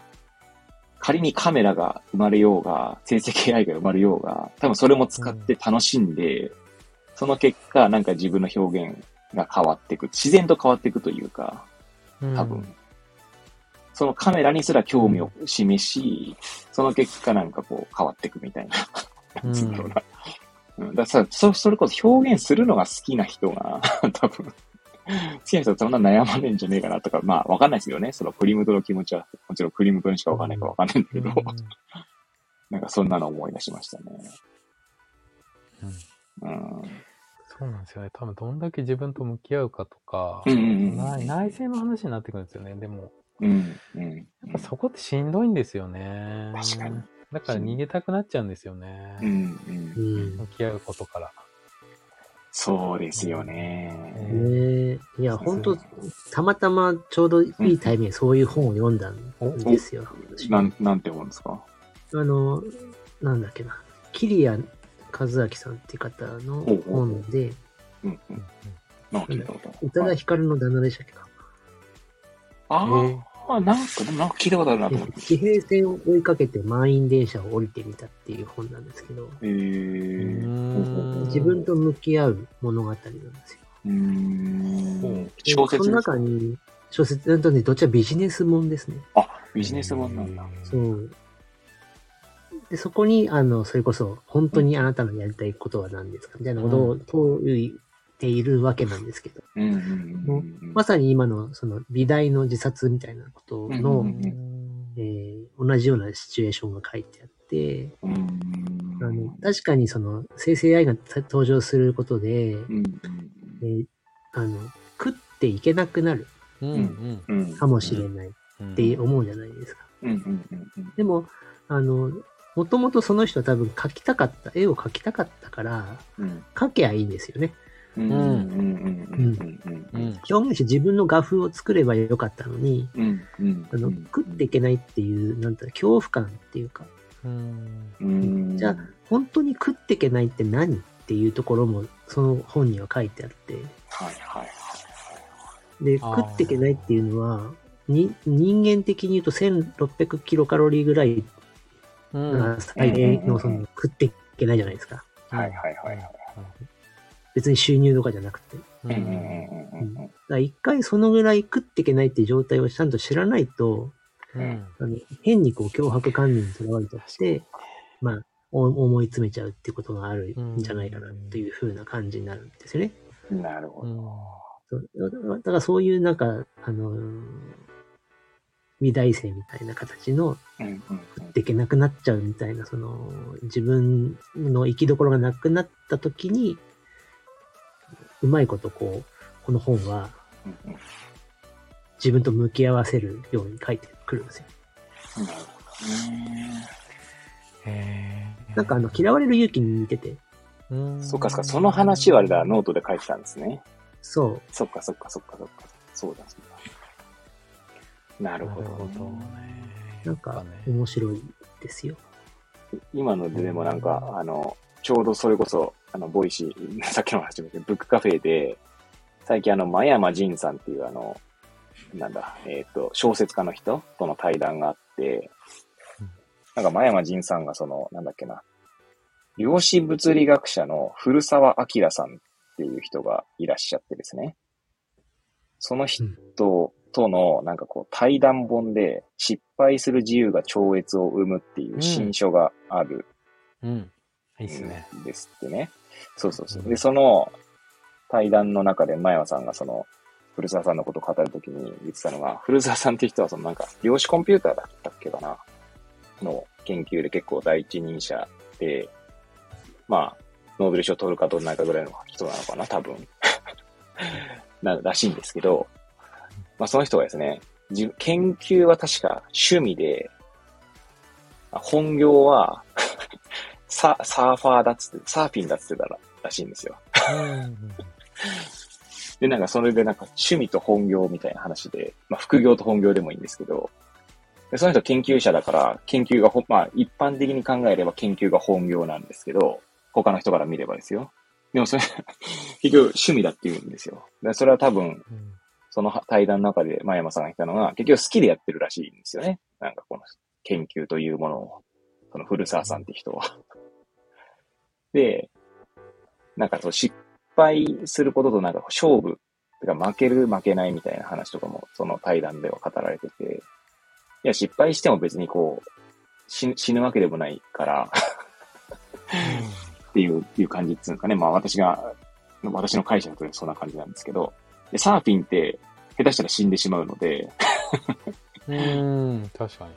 仮にカメラが生まれようが、生成 AI が生まれようが、多分それも使って楽しんで、その結果、なんか自分の表現が変わっていく。自然と変わっていくというか、多分。そのカメラにすら興味を示し、そな結果なんかこう変わっていくみたいな。うん、だからさそ、それこそ表現するのが好きな人が、多分、好きな人はそんな悩まねえんじゃねえかなとか、まあわかんないですけどね、そのクリムトの気持ちは、もちろんクリムトにしかわかんないかわかんないんだけど、なんかそんなの思い出しましたね。うんうん。そうなんですよね。多分どんだけ自分と向き合うかとか、うんうん内内政の話になってくるんですよね。でも、うん。うん。やっぱそこってしんどいんですよね。確かに。だから逃げたくなっちゃうんですよね。うん。うん。うん。向き合うことから。そうですよね。ねえ。いや、本当たまたまちょうどいいタイミングでそういう本を読んだんですよ。私なん、なんて思うんですか？あの、なんだっけな。桐谷和明さんっていう方の本で、うん。うん。宇多田ヒカルの旦那でしたっけか。あえあ、なんか、なんか聞いたことあるなと思って。地平線を追いかけて満員電車を降りてみたっていう本なんですけど、自分と向き合う物語なんですよ。うーん小説ですか？中に、小説、うんとね、どっちはビジネスもんですね。あ、ビジネス本なんだ。そう。で、そこに、あの、それこそ、本当にあなたのやりたいことは何ですか？みたいなことを問いているわけなんですけど。まさに今の、その、美大の自殺みたいなことの、えー同じようなシチュエーションが書いてあって、うんあの確かにその、生成 AI が登場することで、うんうんえーあの、食っていけなくなるうんうん。かもしれないうん。って思うじゃないですか。でも、あの、もともとその人は多分描きたかった、絵を描きたかったから、うん描けばいいんですよね。うん。うん。うん。うん。うん。ううん。ん。表現して自分の画風を作ればよかったのに、あの、食っていけないっていう、なん。だろう、恐怖感っていうか、じゃあ本当に食っていけないって何っていうところも、その本には書いてあって、はいはいはいで、食っていけないっていうのは、に人間的に言うと1600キロカロリーぐらい最低のその食っていけないじゃないですか。はいはいはいはい別に収入とかじゃなくて。ううんうんうんん。だから一回そのぐらい食っていけないっていう状態をちゃんと知らないと、うん。あの変にこう脅迫観念にとらわれちゃって、まあ、お思い詰めちゃうっていうことがあるんじゃないかなっていう風な感じになるんですよね。なるほど。だからそういうなんか、あのー美大生みたいな形のうんうんできなくなっちゃうみたいな、その自分の生きどころがなくなった時に、うまいことこう、この本は自分と向き合わせるように書いてくるんですよ。なるほどね。へーなんかあの、嫌われる勇気に似てて、うんそっかそっか、その話はあれだ、ノートで書いてたんですね。そう、そっかそっかそっかそっか。そうだそうだ。なるほどね、ほどね。なんか面白いですよ。今のででもなんか、あの、ちょうどそれこそ、あの、 Voicy、さっきの話もブックカフェで、最近あの、真山仁さんっていうあの、なんだ、えっ、と、小説家の人との対談があって、なんか真山仁さんがその、なんだっけな、量子物理学者の古澤明さんっていう人がいらっしゃってですね。その人との、なんかこう、対談本で、失敗する自由が超越を生むっていう新書があるうん。いいっすね。んですってね。そうそうそう。で、その対談の中で、真山さんがその、古澤さんのことを語るときに言ってたのが、古澤さんっていう人はそのなんか、量子コンピューターだったっけかな？の研究で結構第一人者で、まあ、ノーベル賞取るか取らないかぐらいの人なのかな、多分。な、らしいんですけど、まあその人がですね、自研究は確か趣味で、あ本業はサ、サーファーだっつって、サーフィンだっつってたららしいんですよ。うんで、なんかそれでなんか趣味と本業みたいな話で、まあ副業と本業でもいいんですけど、でその人研究者だから、研究がほ、まあ一般的に考えれば研究が本業なんですけど、他の人から見ればですよ。でもそれ、結局趣味だって言うんですよ。でそれは多分、うんその対談の中で前山さんが言ったのが、結局好きでやってるらしいんですよね。なんかこの研究というものを、その古澤さんって人は。で、なんかそう失敗することとなんか勝負、てか負ける負けないみたいな話とかもその対談では語られてて、いや失敗しても別にこう、死ぬ死ぬわけでもないから、っていういう感じっていうかね。まあ私が、私の解釈というのはそんな感じなんですけど、でサーフィンって下手したら死んでしまうので、うん、確かに。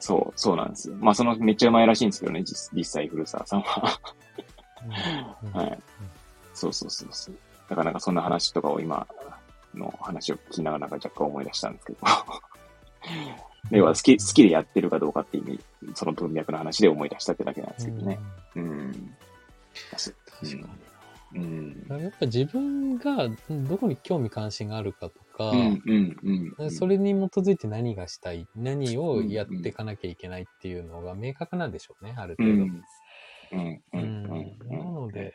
そう、そうなんですよ。まあそのめっちゃうまいらしいんですけどね、実実際古澤さんは。うんはい。そうそうそうそう。だからなんかそんな話とかを今の話を聞きながらなんか若干思い出したんですけど。では好き、好きでやってるかどうかって意味、その文脈の話で思い出したってだけなんですけどね。うん。そう確かに。うん。やっぱ自分がどこに興味関心があるかとか。それに基づいて何がしたい、何をやっていかなきゃいけないっていうのが明確なんでしょうね、ある程度。うん。うん、う、うんうん。なので、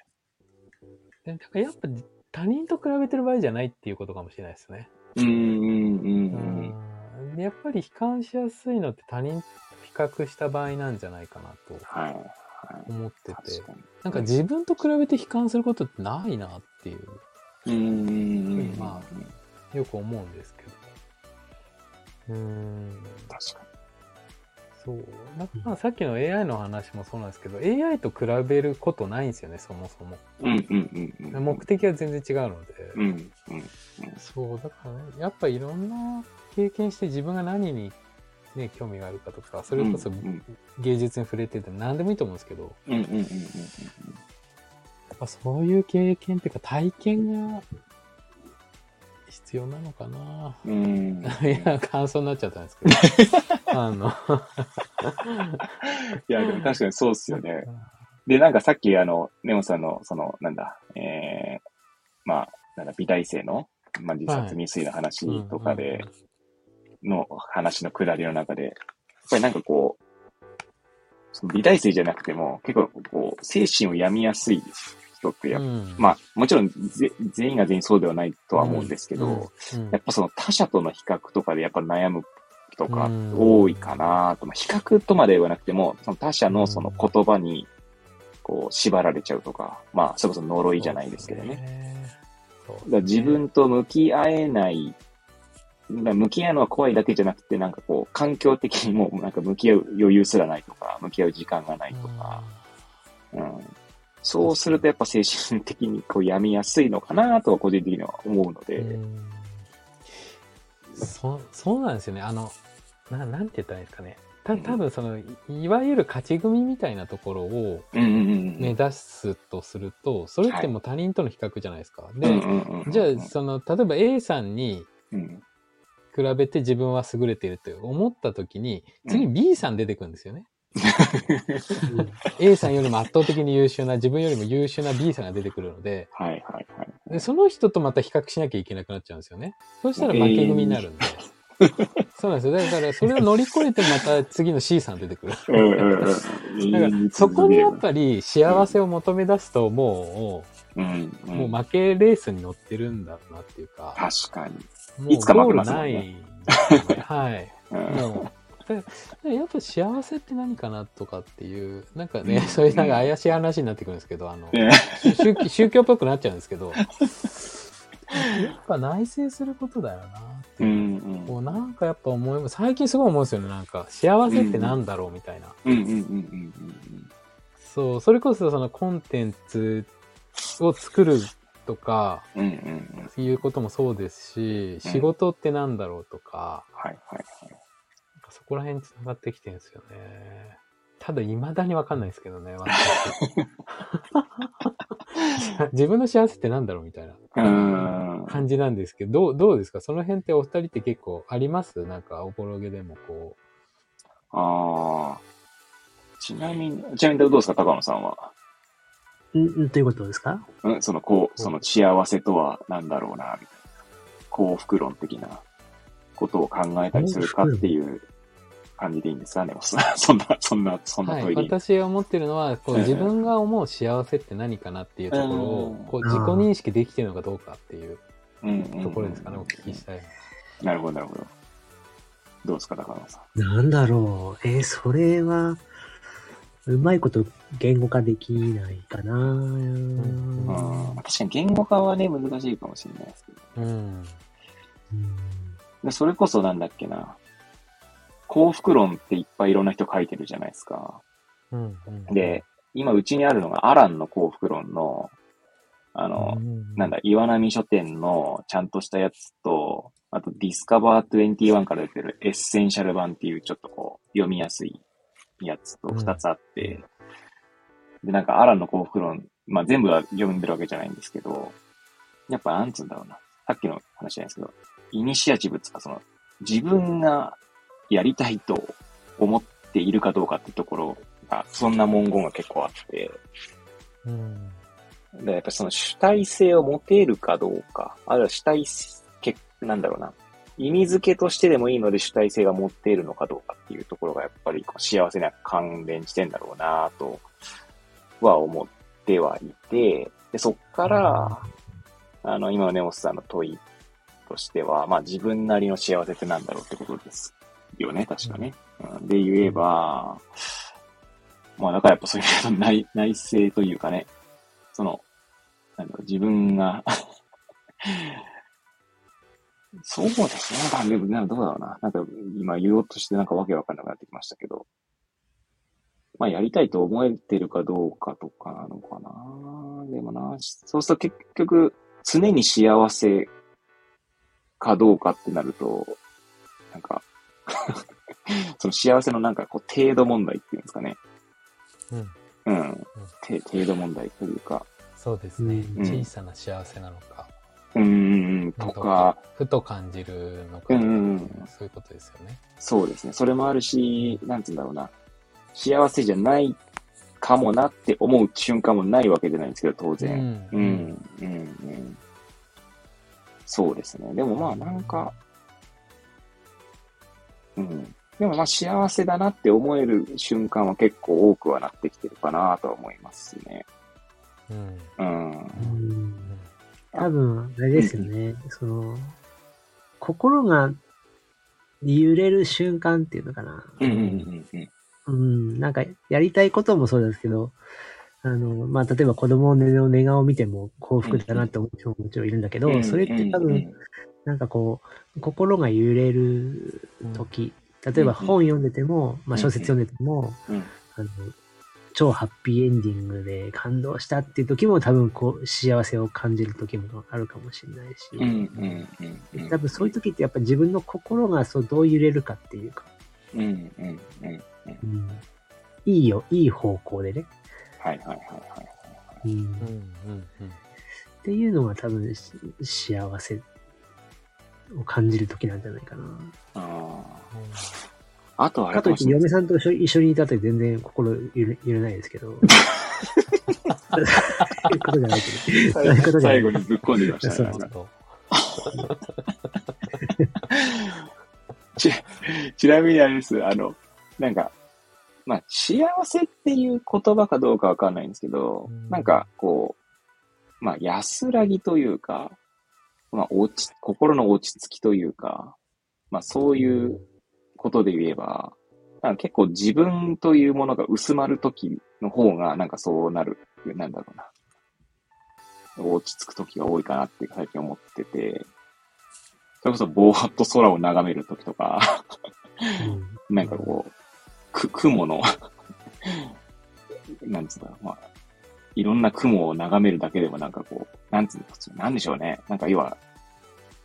でだからやっぱ他人と比べてる場合じゃないっていうことかもしれないですね。うん、うん、うん、ううん。やっぱり悲観しやすいのって他人と比較した場合なんじゃないかなとはい。はい。思ってて、確かに。なんか自分と比べて悲観することってないなっていう、うん。まよく思うんですけど。うーん。確かそう。だからさっきの AI の話もそうなんですけど、AI と比べることないんですよね、そもそも。に。うん、うん、うんうん。目的は全然違うので。うん、うん。そう、だからね、やっぱいろんな経験して自分が何にね、興味があるかとか、それこそうんうん芸術に触れてて何でもいいと思うんですけど、うん、うん、うん、うん。やっぱそういう経験っていうか体験が必要なのかな？うん。いや、感想になっちゃったんですけど。あの、いや、でも確かにそうっすよね。で、なんかさっきあの、ネモさんの、その、なんだ、えー、まあ、なんだ、美大生の、まあ、自殺未遂の話とかで、の話のくだりの中で、やっぱりなんかこう、その美大生じゃなくても、結構こう、精神を病みやすい人ってやうん、まあ、もちろんぜ全員が全員そうではないとは思うんですけど、うん。うん。やっぱその他者との比較とかでやっぱ悩む人がうん。多いかな。と、まあ、比較とまでは言わなくても、その他者のその言葉に、こう、縛られちゃうとか、まあ、それこそ呪いじゃないですけどね。ね。だから自分と向き合えない、向き合うのは怖いだけじゃなくて、なんかこう、環境的にもなんか向き合う余裕すらないとか、向き合う時間がないとか、うん。そうするとやっぱ精神的にこう病みやすいのかなとは個人的には思うので、うんそそうなんですよね。あの、ななんて言ったらいいですかね。た多分そのいいわゆる勝ち組みたいなところを目指すとすると、それってもう他人との比較じゃないですか。うん。で、じゃあその例えば A さんにうん比べて自分は優れていると思った時に、次うん B さん出てくるんですよね。A さんよりも圧倒的に優秀な、自分よりも優秀な B さんが出てくるので、はいはいはい。でその人とまた比較しなきゃいけなくなっちゃうんですよね。そうしたら負け組になるんで。そうなんですよ。だからそれを乗り越えてまた次の C さん出てくる。そこにやっぱり幸せを求め出すともり、うんう、うん、もう負けレースに乗ってるんだなっていうか、確かに。もういつか負けますよね。はい。うんもう。やっぱ幸せって何かなとかっていう、なんかね、そういうなんか怪しい話になってくるんですけど、あの、ね宗教 宗教っぽくなっちゃうんですけど、やっぱ内省することだよなってういう。んうんこうなんかやっぱ思い、最近すごい思うんですよね。なんか、幸せってなんだろうみたいな。うんうんうんうんそう、それこそそのコンテンツを作るとか、うんうんうんうん。いうこともそうですし、うん仕事ってなんだろうとか、はいはいはい。こら辺に繋がってきてるんですよね。ただ、未だにわかんないですけどね、私自分の幸せってなんだろうみたいな。感じなんですけど、どうどうですか？その辺ってお二人って結構あります？なんか、おぼろげでもこああ。ちなみに、ちなみにどうですか、高野さんは。んんということですか？うん、その、こう、その幸せとは何だろうな、みたいな。幸福論的なことを考えたりするかっていう感じでいいんですか？ね、そんな、そんな、そんな問いでいい。私が思ってるのは、こううん自分が思う幸せって何かなっていうところをうん、こう自己認識できてるのかどうかっていうところですかね、お聞きしたい。なるほど、なるほど。どうですか、高野さん？なんだろう。えーそれは、うまいこと言語化できないかな。んうん、確かに言語化はね、難しいかもしれないですけど。うん。うんでそれこそなんだっけな。幸福論っていっぱいいろんな人書いてるじゃないですか。うん。うんで、今うちにあるのがアランの幸福論の、あの、なんだ、岩波書店のちゃんとしたやつと、あとディスカバー21から出てるエッセンシャル版っていうちょっとこう、読みやすいやつと二つあって、で、なんかアランの幸福論、まあ全部は読んでるわけじゃないんですけど、やっぱなんつうんだろうな。さっきの話じゃないですけど、イニシアチブつかその、自分がやりたいと思っているかどうかってところが、そんな文言が結構あって、うん。で、やっぱその主体性を持てるかどうか、あるいは主体け、なんだろうな。意味付けとしてでもいいので主体性が持っているのかどうかっていうところがやっぱりこう幸せには関連してんだろうなとは思ってはいて、で、そっから、あの、今のネオスさんの問いとしては、まあ自分なりの幸せってなんだろうってことですよね、確かね。うん、で言えば、まあだからやっぱそういう 内内省というかね、その、なんだろう、自分が そうですね。なんか、でもなんかどうだろうな。なんか、今言おうとしてなんかわけわかんなくなってきましたけど。まあ、やりたいと思えてるかどうかとかなのかな。でもな、そうすると結局、常に幸せかどうかってなると、なんか、その幸せのなんかこう、程度問題っていうんですかね。うん。うん。て程度問題というか、そうですね。うん小さな幸せなのか。うんうんうん、なんとか、ふと感じるのか、うんうんうんそういうことですよね。そうですね。それもあるし、なんつうんだろうな。幸せじゃないかもなって思う瞬間もないわけじゃないんですけど、当然。んうん、うん、うん。そうですね。でもまあなんか、うん。でもまあ幸せだなって思える瞬間は結構多くはなってきてるかなとは思いますね。うん。うん。うん多分、あれですよね。その、心が揺れる瞬間っていうのかな。うん、うん、うん、うん。うん、なんか、やりたいこともそうですけど、あの、まあ、例えば子供の寝顔を見ても幸福だなって思う人ももちろんいるんだけど、それって多うん分、なんかこう、心が揺れる時、例えば本読んでても、まあ、小説読んでても、うん。あの、超ハッピーエンディングで感動したっていう時も多分こう、幸せを感じる時もあるかもしれないし、うん、多分そういう時ってやっぱ自分の心がそうどう揺れるかっていうか、いいよ、いい方向でね。はい、はい、はい。っていうのが多分し幸せを感じる時なんじゃないかな。ああ。あとあれかとい嫁さんと一緒にいた時全然心揺れないですけど。そういうことじゃないけど。そういうことじゃない最後にぶっ込んできましたね。そうちち、ちなみにあれです。あの、なんか、まあ、幸せっていう言葉かどうかわかんないんですけど、うんなんか、こう、まあ、安らぎというか、まあ、落ち、心の落ち着きというか、まあ、そういうことで言えば、なんか結構自分というものが薄まるときの方が、なんかそうなる、なんだろうな。落ち着くときが多いかなって最近思ってて、それこそぼーっと空を眺めるときとか、うん なんかこう、く、雲の、なんつうんだろう、まあ、いろんな雲を眺めるだけでもなんかこう、なんつうんだろう、なんでしょうね。なんか要は、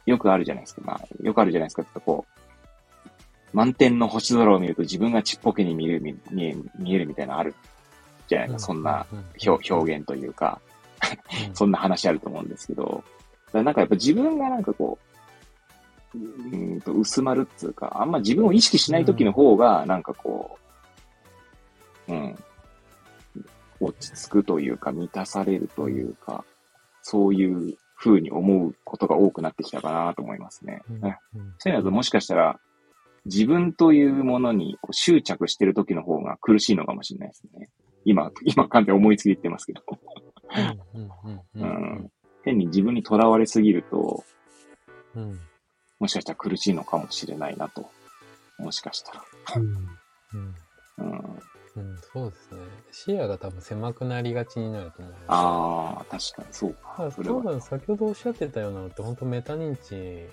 よくあるじゃないですか。まあ、よくあるじゃないですかってこう、満天の星空を見ると自分がちっぽけに見える、見見え見えるみたいなのあるじゃないですか。そんな表表現というか、そんな話あると思うんですけど、だなんかやっぱ自分がなんかこう、うーんと薄まるっつうか、あんま自分を意識しない時の方が、なんかこう、うん、落ち着くというか、満たされるというか、そういう風に思うことが多くなってきたかなと思いますね。うんねうんそういうのだともしかしたら、自分というものにこう執着してる時の方が苦しいのかもしれないですね。今、今完全に思いつきで言ってますけど。変に自分にとらわれすぎると、うんもしかしたら苦しいのかもしれないなと。もしかしたら。うんうんうん、うんそうですね。視野が多分狭くなりがちになると思いますああ、確かにそうまか。多分先ほどおっしゃってたようなのって本当メタ認知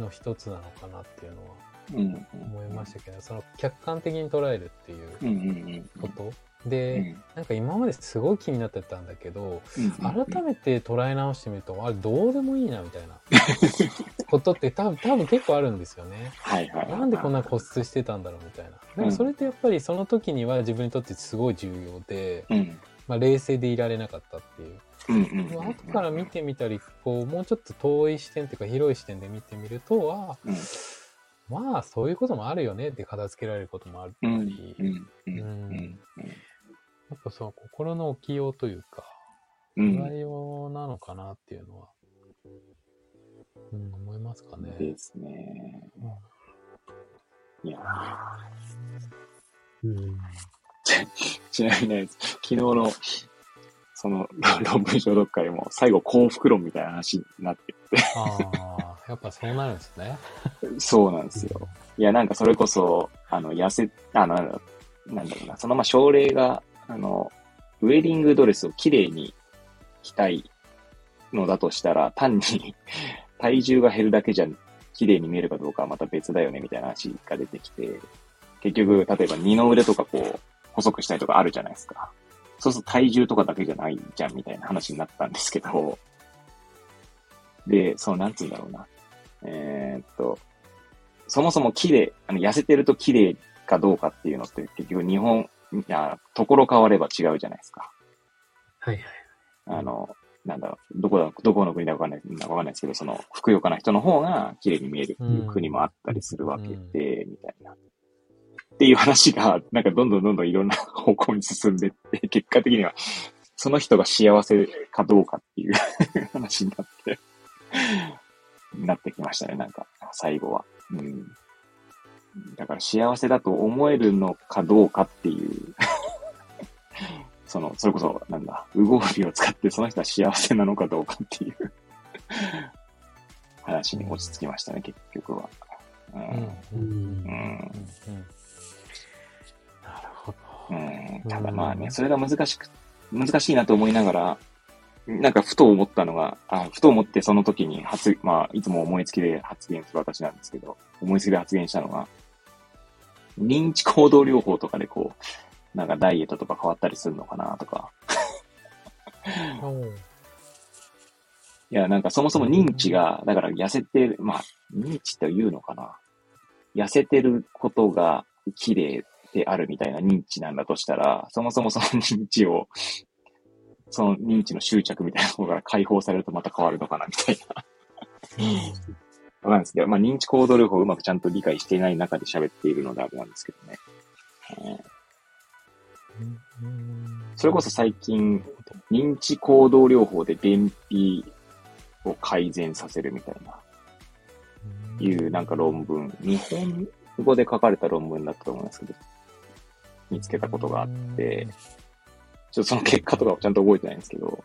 の一つなのかなっていうのはうん。思いましたけど、その客観的に捉えるっていううんうんうん。こと、うで、ん。なんか今まですごい気になってたんだけど、うん。改めて捉え直してみると、あれどうでもいいなみたいな ことって多分多分結構あるんですよね。はいはいはい。なんでこんな固執してたんだろうみたいな。なんかそれってやっぱりその時には自分にとってすごい重要で、うん。まあ、冷静でいられなかったっていう。うんうんうん。後から見てみたり、こう、もうちょっと遠い視点というか広い視点で見てみると、あうんまあそういうこともあるよねって片付けられることもあるうんうんり、うんうんやっぱそう、心の置きようというか、うん。捉えようなのかなっていうのは、うん、思いますかね。ですね。いやうん ちなみにね、昨日の、その、論文書読会も、最後幸福論みたいな話になってああ、やっぱそうなるんですね。て、そうなんですよ。いや、なんかそれこそ、あの、痩せ、あの、なんだろうなそのまあ症例が、あの、ウェディングドレスをきれいに着たいのだとしたら、単に体重が減るだけじゃ綺麗に見えるかどうかはまた別だよね、みたいな話が出てきて、結局、例えば二の腕とかこう、細くしたいとかあるじゃないですか。そうすると体重とかだけじゃないじゃん、みたいな話になったんですけど、で、その、なんつうんだろうな。えーっと、そもそも綺麗、あの、痩せてると綺麗かどうかっていうのって結局日本、いや、ところ変われば違うじゃないですか。はいはい。あの、なんだろう、どこだ、どこの国だかわかんない、わかんないですけど、その、ふくよかな人の方が綺麗に見えるっていう国もあったりするわけで、みたいな。っていう話が、なんかどんどんどんどんいろんな方向に進んでって、結果的には、その人が幸せかどうかっていう 話になって、なってきましたね、なんか、最後は。うん。だから幸せだと思えるのかどうかっていう、その、それこそ、なんだ、ウゴービを使ってその人は幸せなのかどうかっていう 話に落ち着きましたね、結局は。ううんん。うんうん。うんなるほど。うん。ただまあね、それが難しく、難しいなと思いながら、なんかふと思ったのが、あ、ふと思ってその時に発、まあ、いつも思いつきで発言する私なんですけど、思いつきで発言したのが、認知行動療法とかでこう、なんかダイエットとか変わったりするのかなとか。いや、なんかそもそも認知が、だから痩せてる、まあ、認知って言うのかな。痩せてることが綺麗であるみたいな認知なんだとしたら、そもそもその認知を、その認知の執着みたいな方が解放されるとまた変わるのかなみたいな。わかんないですけど、まあ認知行動療法をうまくちゃんと理解していない中で喋っているのであれなんですけどね。うんそれこそ最近、認知行動療法で便秘を改善させるみたいな、いうなんか論文、日本語で書かれた論文だったと思うんですけど、見つけたことがあって、ちょっとその結果とかをちゃんと覚えてないんですけど、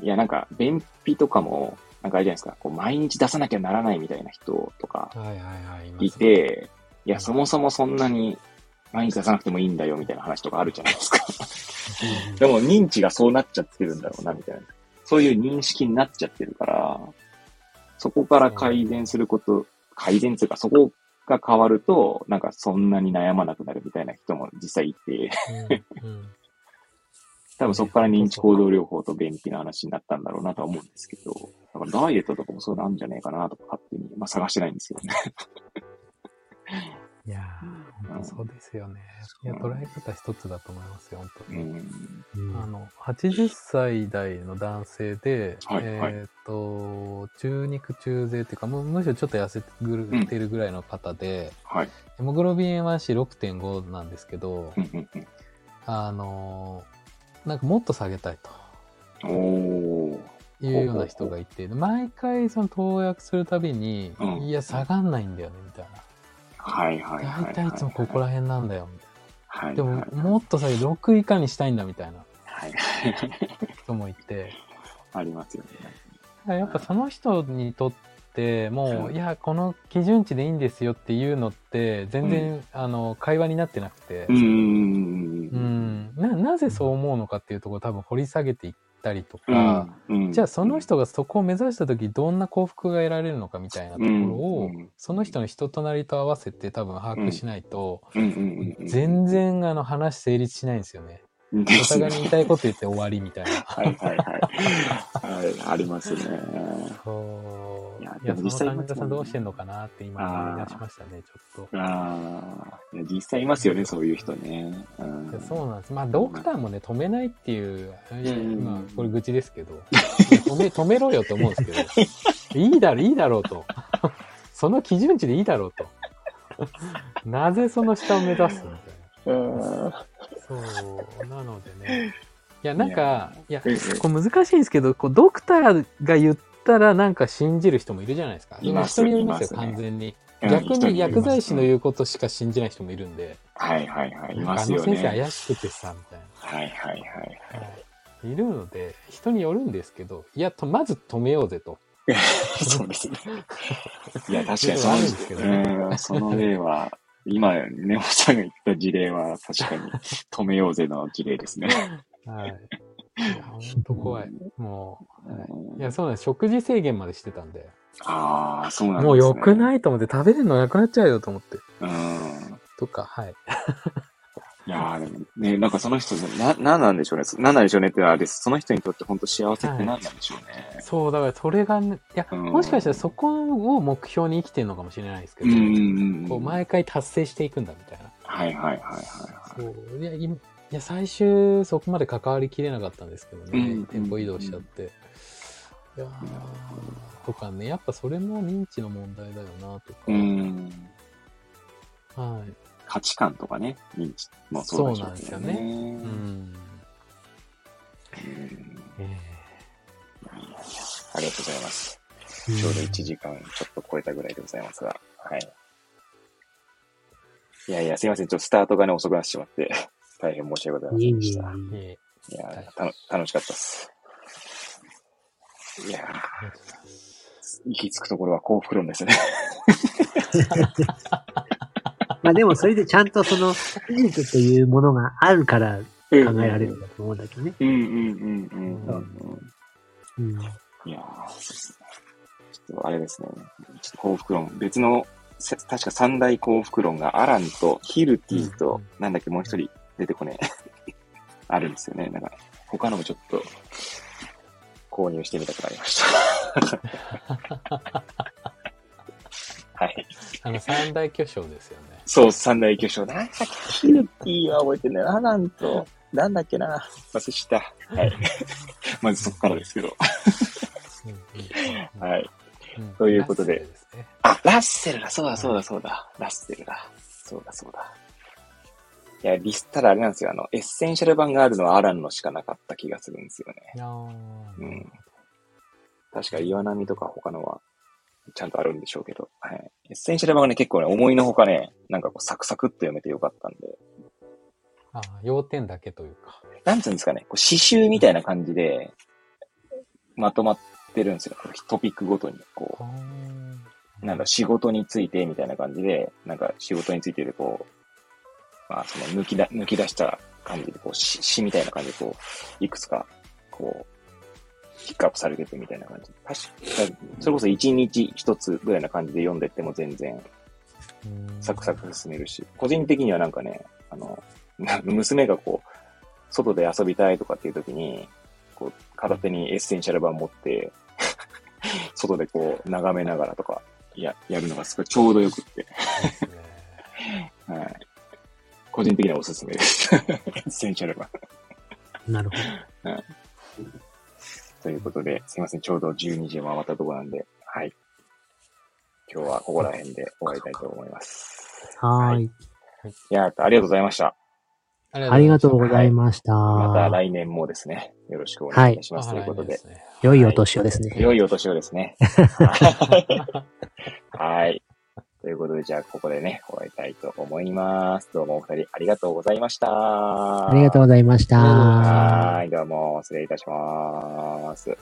いや、なんか、便秘とかも、なんかあれじゃないですか、こう毎日出さなきゃならないみたいな人とかいて、いや、そもそもそんなに毎日出さなくてもいいんだよみたいな話とかあるじゃないですか。でも認知がそうなっちゃってるんだろうな、みたいな。そういう認識になっちゃってるから、そこから改善すること、改善っていうか、そこが変わると、なんかそんなに悩まなくなるみたいな人も実際いて、うんうん多分そこから認知行動療法と便秘の話になったんだろうなとは思うんですけど、だからダイエットとかもそうなんじゃねえかなとか勝手に、まあ探してないんですけどね。いやー、本当そうですよね。いや、捉え方一つだと思いますよ、本当うに。ん。あの、80歳代の男性で、はいはいえっ、と、中肉中背っていうか、むむしろちょっと痩せてるぐらいの方で、はい。ヘモグロビン A1C6.5 なんですけどう、んうんうんあの、なんかもっと下げたいと。おー。いうような人がいて、毎回その投薬するたびに、うんいや、下がんないんだよね、みたいな。はいはいはいはい。大体いつもここら辺なんだよ、みたいはい。な。でもはい、もっと下げ、6以下にしたいんだ、みたいなはい。人もいて、ありますよね。やっぱその人にとってもう、うんいや、この基準値でいいんですよっていうのって、全然、あの、会話になってなくてう、ん。うん、な、なぜそう思うのかっていうところを多分掘り下げていったりとか、うん。じゃあその人がそこを目指した時どんな幸福が得られるのかみたいなところを、うんその人の人となりと合わせて多分把握しないと、うんうんうん。全然あの話成立しないんですよね。然お互いに言いたいこと言って終わりみたいな。はいはいはい。はい、ありますね。そう。いや実際その患者さんどうしてんのかなって今思い出しましたね、ちょっと。ああ、いや実際いますよね、そういう人ね。うんいやそうなんです。まあ、ドクターもね、止めないっていう、んまあ、これ愚痴ですけど、止め、止めろよと思うんですけど、いいだろ、いいだろうと。その基準値でいいだろうと。なぜその下を目指すみたいな。うんそう、なのでね。いや、なんか、いや、ええこれ難しいんですけど、こうドクターが言ったらなんか信じる人もいるじゃないですか。います人いますね完全に。うん逆に薬剤師の言うことしか信じない人もいるんで、はいはいはい、いますよかあの先生ね。怪しくてさ、みたいはいはいはい。な。はい、いるので、人によるんですけど、いや、とまず止めようぜと。そうですね。いや、確かにいろいろあるんですけどその、うん、その例は、今、根本さんが言った事例は確かに止めようぜの事例ですね。はい。いや、ほんと怖い。もう、はいうんいや、そうなんです。食事制限までしてたんで。ああ、そうなんですね。もう良くないと思って、食べれるのなくなっちゃうよと思って。うん。とか、はい。いやーでもね、なんかその人、な、なんなんでしょうね。なんなんでしょうねってあれです。その人にとって本当幸せって何なんでしょうね。そう、だからそれがね、いや、うんもしかしたらそこを目標に生きてるのかもしれないですけど、うんうんうん。こう毎回達成していくんだみたいな。はいはいはいはいはい。そういや今いや、最終そこまで関わりきれなかったんですけどね。うん店舗移動しちゃって。いやーとかね、やっぱそれも認知の問題だよな、とか。うん。はい。価値観とかね、認知もそうでしょうけどそうなんですよね。うん。うんえありがとうございます。うんちょうど1時間ちょっと超えたぐらいでございますが。はい。いやいや、すいません。ちょっとスタートがね、遅くなってしまって、大変申し訳ございませんでした。いや、たの楽しかったです。いや。行き着くところは幸福論ですね。まあでもそれでちゃんとその技術というものがあるから考えられるんだと思うんだけどね。うんうんうんうんうんうん。うん。いやー、そうですね。ちょっとあれですね。ちょっと幸福論。別の、せ確か三大幸福論がアランとヒルティと、なんだっけ、もう一人出てこねえ。あるんですよね。なんか、他のもちょっと、購入してみたくなりました。はい。あの、三大巨匠ですよね。そう、三大巨匠。なんだっけ、ヒルティは覚えてな。アランと、なんだっけな。忘れした。はい。まずそこからですけど。はい。うんということでラッセルすねあ、ラッセルだ、そうだ、そうだ、そうだ。ラッセルだ。そうだ、そうだ。いや、リスただあれなんですよ。あの、エッセンシャル版があるのはアランのしかなかった気がするんですよね。うん確か岩波とか他のは、ちゃんとあるんでしょうけど。はい。エッセンシャル版がね、結構ね、思いのほかね、なんかこう、サクサクっと読めてよかったんで。あー要点だけというか。なんつうんですかね、こう詩集みたいな感じで、まとまってるんですよ。トピックごとに、こあう、なんだ、仕事についてみたいな感じで、なんか仕事についてでこう、まあ、その抜きだ、抜き出した感じで、こう、詩詩みたいな感じで、こう、いくつか、こう、ピックアップされててみたいな感じ。確か、それこそ一日一つぐらいな感じで読んでっても全然うんサクサク進めるし、個人的にはなんかね、あの、な 娘がこう、外で遊びたいとかっていう時に、こう、片手にエッセンシャル版持って、外でこう、眺めながらとか、や、やるのがすごいちょうどよくって、はい。個人的にはおすすめです。エッセンシャル版。なるほど。ということで、すいません、ちょうど12時を回ったところなんで、はい。今日はここら辺で終わりたいと思います。はーい。いやー、ありがとうございました。ありがとうございました。また来年もですね、よろしくお願いいたします。ということで、ね。良いお年をですね。良いお年をですね。はい。ということで、じゃあ、ここでね、終わりたいと思います。どうもお二人ありがとうございました。ありがとうございました。はい、どうも、失礼いたします。